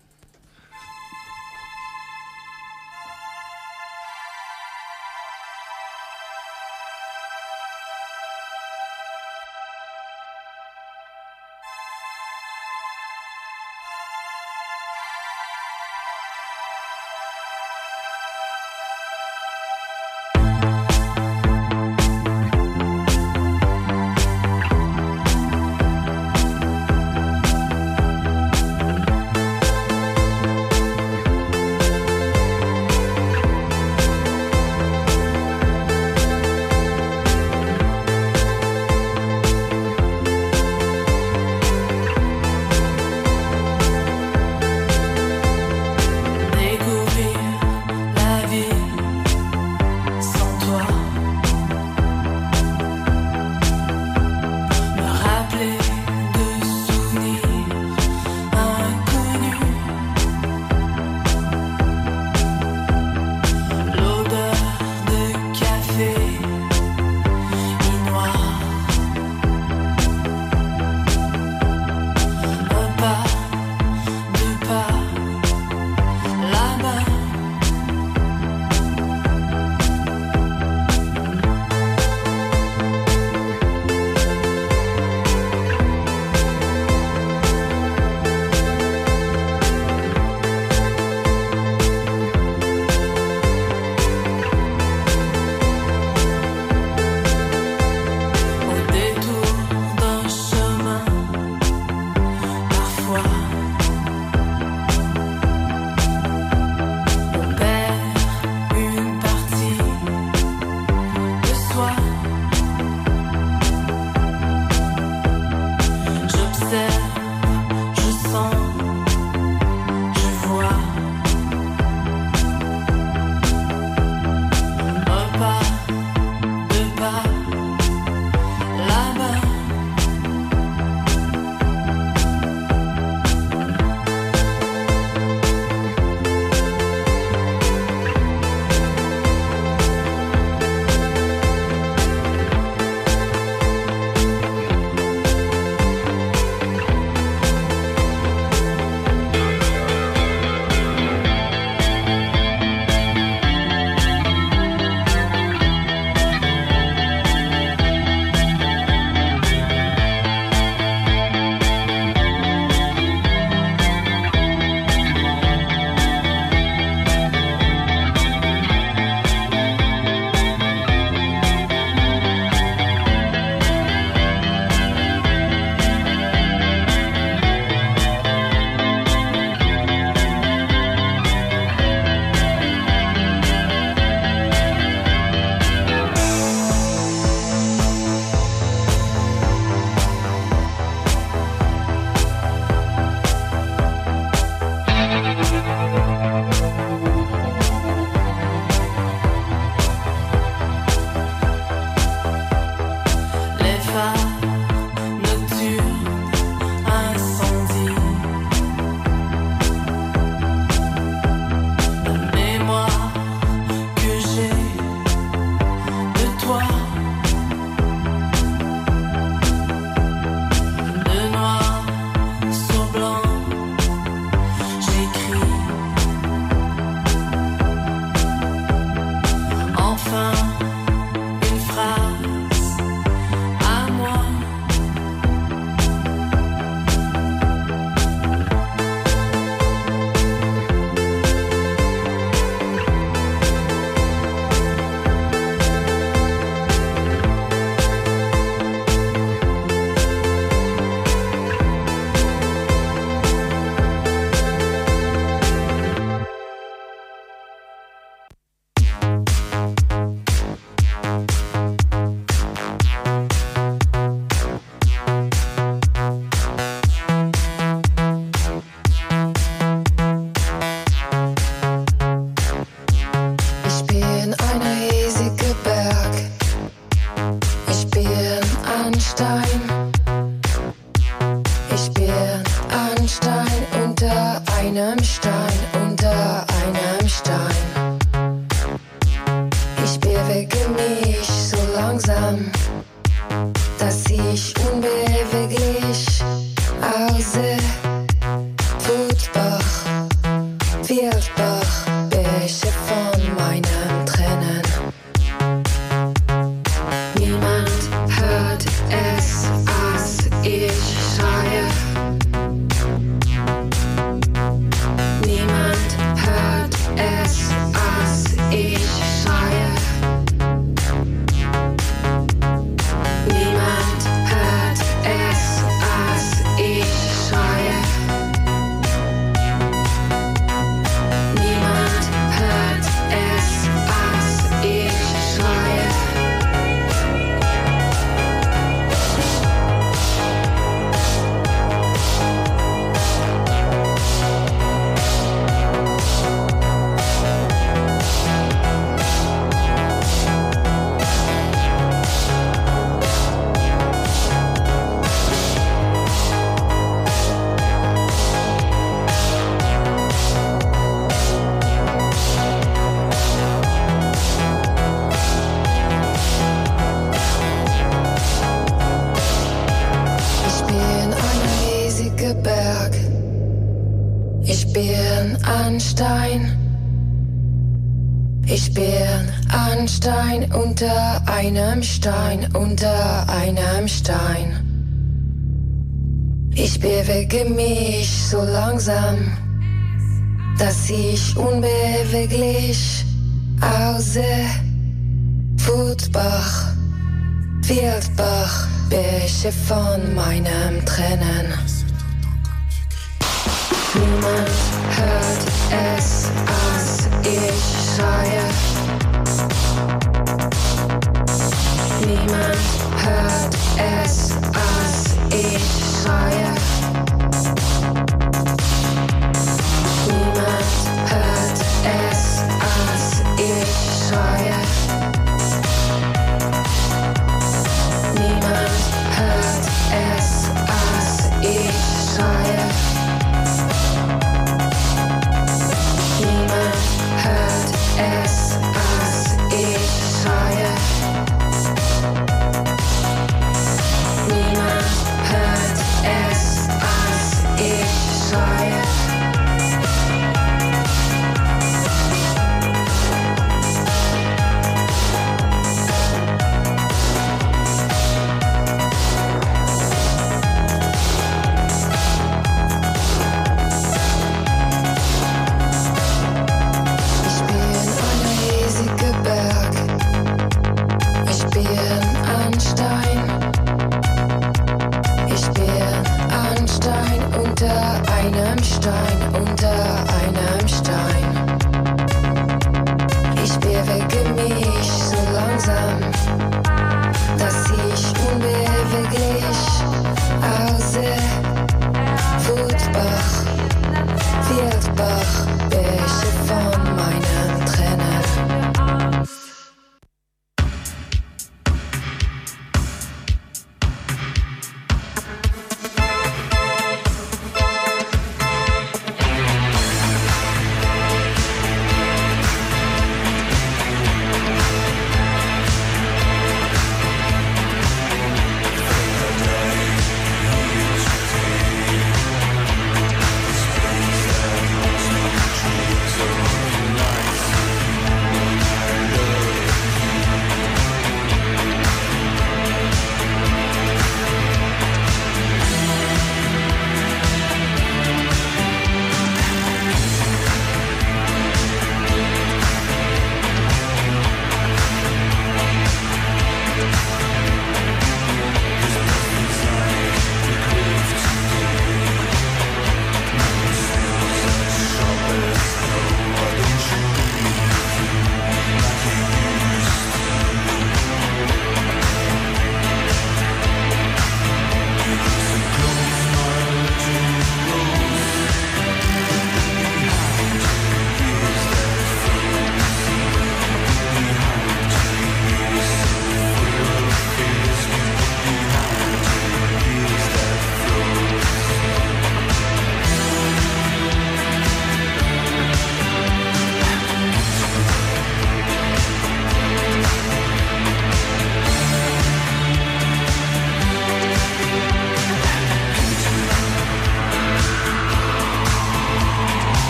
Ich bin ein Stein.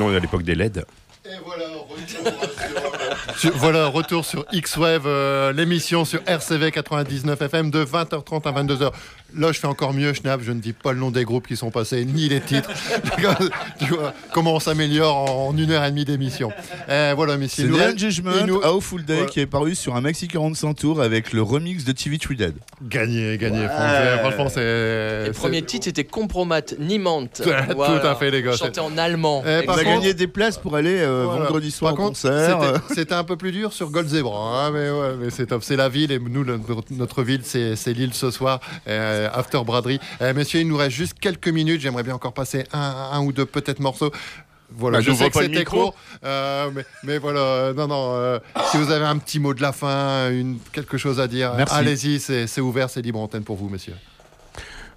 Maintenant à l'époque des LED. Sur- voilà, retour sur X-Wave, euh, l'émission sur RCV 99 FM de 20h30 à 22h. Là, je fais encore mieux, Schnapp, je ne dis pas le nom des groupes qui sont passés, ni les titres. tu vois comment on s'améliore en une heure et demie d'émission. Eh, voilà, mais C'est Engagement il nous- How Full Day Voilà. qui est paru sur un Maxi 45 tours avec le remix de TV3 Dead. Gagné, gagné. Ouais. Franchement, c'est. Le premier titre c'était Compromat Niemand. Tout à fait, les gars. Chanté en allemand. Eh, On a gagné des places pour aller euh, Voilà. vendredi soir Par au contre, concert. c'était- C'était un peu plus dur sur Gold Zebra, hein, mais, ouais, mais c'est top. C'est la ville et nous, le- notre, ville, c'est l'île ce soir, euh, After Braderie. Euh, messieurs, il nous reste juste quelques minutes. J'aimerais bien encore passer un, un ou deux peut-être morceaux. Voilà, Bah, je sais que c'était court, euh, mais, mais voilà, euh, non, non. euh, si vous avez un petit mot de la fin, une, quelque chose à dire, allez-y, c'est ouvert, c'est libre antenne pour vous, messieurs.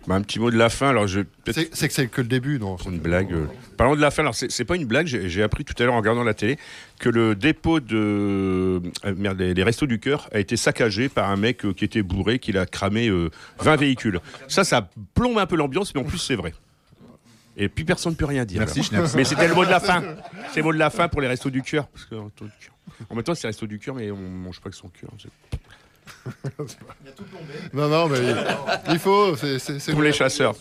Bah, un petit mot de la fin. Alors, je C'est que c'est que le début, non C'est une blague. euh. Parlons de la fin. Alors, c'est pas une blague. J'ai appris tout à l'heure en regardant la télé que le dépôt de euh, merde, les, les Restos du Cœur a été saccagé par un mec euh, qui était bourré, qui a cramé euh, 20 véhicules. Ça, ça plombe un peu l'ambiance, mais en plus, c'est vrai. Et puis personne ne peut rien dire. Merci. Mais c'était le mot de la fin. C'est le mot de la fin pour les Restos du Cœur. Parce que, Restos du Cœur. En même temps, c'est Restos du Cœur, mais on mange pas que son cœur. C'est- Non, non, mais il faut. c'est- Pour les chasseurs.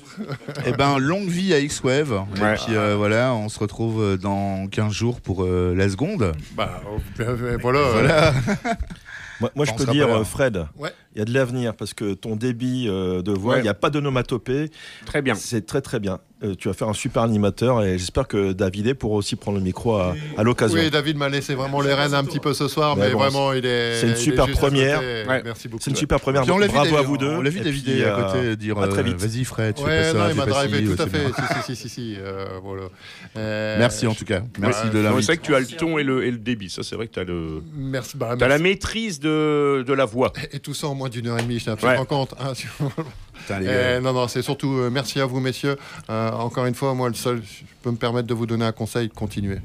Eh ben, longue vie à X-Wave. Ouais. Et puis euh, voilà, on se retrouve euh, dans 15 jours pour euh, la seconde. Bah, voilà. Voilà. Moi, moi, je peux dire, pas là. Il y a de l'avenir parce que ton débit euh, de voix, il Ouais. n'y a pas d'onomatopée. Très bien. C'est très très bien. Euh, tu vas faire un super animateur et j'espère que David pourra aussi prendre le micro à, à l'occasion. Oui, David m'a laissé vraiment les rênes un petit peu ce soir, Mais mais bon, vraiment, il est. c'est une super première. Ouais. Merci beaucoup. C'est une super première. Puis on l'a vu, Bravo à vous deux. on l'a vu David à euh, côté dire à très vite. vas-y Fred, tu fais Ouais, ça, non, il m'a drivé tout à fait. Si, si, si, si, si, euh, voilà. Euh, Merci en tout cas. Merci de l'invite. C'est vrai que tu as le ton et le, et le débit. Ça, c'est vrai que tu as, le... Merci. Bah, t'as la maîtrise de, de la voix. Et tout ça en moins d'une heure et demie, je te Ouais. rends compte. hein. Putain, Euh, gars. non, non, c'est surtout euh, merci à vous, messieurs. Euh, encore une fois, moi, le seul, je peux me permettre de vous donner un conseil continuez.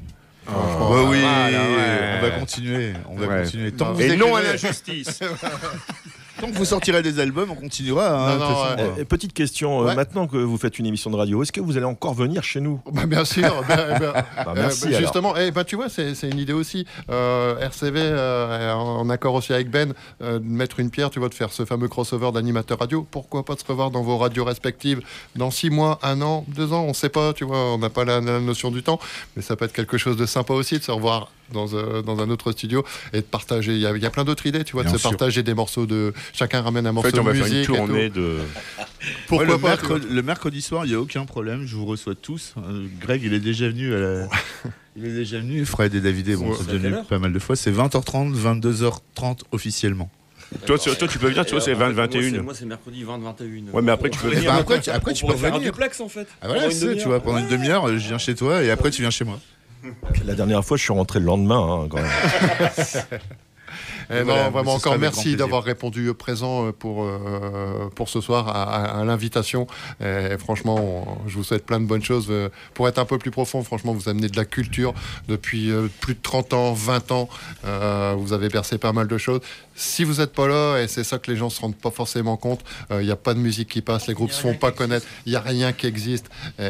Franchement, Bah oui, Voilà, ouais. on va continuer. On va Ouais. continuer. Tant Et non à l'injustice. Tant que vous sortirez des albums, on continuera. hein, Non, non, ouais. et petite question, euh, maintenant que vous faites une émission de radio, est-ce que vous allez encore venir chez nous Bah, bien sûr. bah, bah, Bah, merci, euh, alors. justement, eh, bah, tu vois, c'est une idée aussi. Euh, RCV, euh, en accord aussi avec Ben, euh, de mettre une pierre, tu vois, de faire ce fameux crossover d'animateurs radio. Pourquoi pas de se revoir dans vos radios respectives dans six mois, un an, deux ans, on sait pas, tu vois, on n'a pas la, la notion du temps, mais ça peut être quelque chose de sympa aussi de se revoir dans, euh, dans un autre studio et de partager. Il y a, il y a plein d'autres idées, tu vois, Bien de se sûr. partager des morceaux de. Chacun ramène un En morceau fait, on va de faire une tournée de. Pourquoi Ouais, le, pas mercredi, le mercredi soir, il n'y a aucun problème. Je vous reçois tous. Euh, Greg, il est déjà venu. à la- Il est déjà venu. Fred et David, bon, Ouais. c'est devenu pas mal de fois. C'est 20h30, 22h30 officiellement. Toi, tu- toi, tu peux venir, tu vois, c'est 20, 21. Moi, c'est mercredi 20, 21. Ouais, mais après, tu peux venir. ben après, tu, après, tu peux faire un revenir. duplex en fait. Ah voilà, tu vois, pendant une demi-heure, je viens chez toi et après tu viens chez moi. La dernière fois, je suis rentré le lendemain. hein, quand même. Eh non, Voilà, vraiment encore merci d'avoir répondu présent euh, pour, euh, pour ce soir à, à- à l'invitation. Et franchement, on- je vous souhaite plein de bonnes choses. Euh, Pour être un peu plus profond, franchement, vous amenez de la culture depuis euh, plus de 30 ans, 20 ans. Euh, vous avez percé pas mal de choses. Si vous n'êtes pas là, et c'est ça que les gens se rendent pas forcément compte, il n'y a pas de musique qui passe, les groupes se font pas connaître, il n'y a rien qui existe. Et,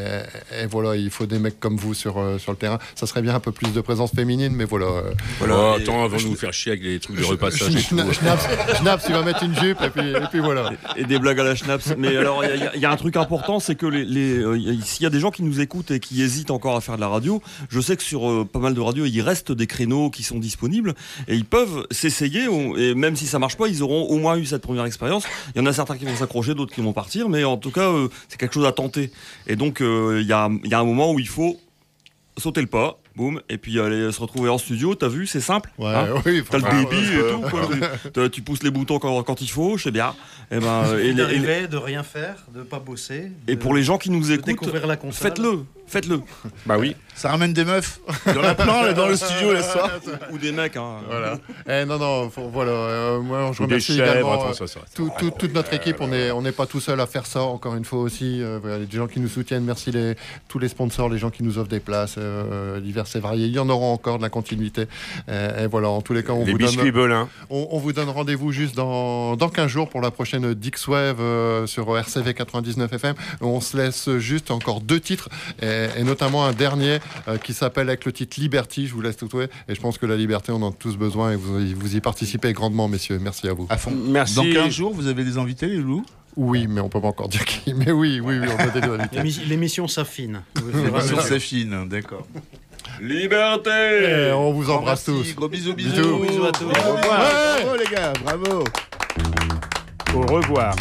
et voilà, il faut des mecs comme vous sur, euh, sur le terrain. Ça serait bien un peu plus de présence féminine, mais voilà. euh, Voilà, attends, avant de nous faire chier avec les trucs de repassage et tout. Schna- Schnaps, Schnaps, tu vas mettre une jupe et puis, et puis voilà. Et des blagues à la schnaps. Mais alors, il y a- il y, a un truc important, c'est que les, les, euh, y a- s'il y a des gens qui nous écoutent et qui hésitent encore à faire de la radio, je sais que sur euh, pas mal de radios, il reste des créneaux qui sont disponibles et ils peuvent s'essayer. Et même si ça marche pas, ils auront au moins eu cette première expérience. Il y en a certains qui vont s'accrocher, d'autres qui vont partir, mais en tout cas, euh, c'est quelque chose à tenter. Et donc, euh, il y, a, il y a un moment où il faut sauter le pas. Boum, et puis aller se retrouver en studio, t'as vu, c'est simple. Ouais, hein oui, T'as le débit ouais. et tout. quoi. Tu- pousses les boutons quand, quand il faut, je sais bien. Et ben, et les- et de rien faire, de pas bosser. et pour les gens qui nous écoutent, découvrir la console. faites-le, faites-le. Bah oui. Ça ramène des meufs. Il y en a plein là, dans le studio là ce soir. Ou des mecs. Hein. Voilà. Eh, non, non, faut- voilà. euh, moi, je Ou remercie chèvres, également attends, euh, ça, ça, ça. tout- tout- toute notre équipe. On n'est on pas tout seul à faire ça, encore une fois aussi. Euh, voilà, les gens qui nous soutiennent, merci les, tous les sponsors, les gens qui nous offrent des places, euh, divers diverses et variées. Il y en aura encore de la continuité. Et, et voilà, en tous les cas, on Les vous biscuits donne, Belin. on, on vous donne rendez-vous juste dans, dans 15 jours pour la prochaine Dixwave euh, sur RCV 99 FM. On se laisse juste encore deux titres et, et notamment un dernier euh, qui s'appelle avec le titre Liberty. Je vous laisse tout trouver et je pense que la liberté, on en a tous besoin et vous, vous y participez grandement, messieurs. Merci à vous. À fond. Merci. Dans 15 jours, vous avez des invités, les loups? Oui, mais on peut pas encore dire qui. Mais oui, oui, oui, on a des L'émission s'affine. L'émission s'affine, d'accord. Liberté Et on vous embrasse Merci, tous. Gros bisous, Bisous. bisous. Bisous à tous. Au revoir. Bravo les gars, bravo. Au revoir.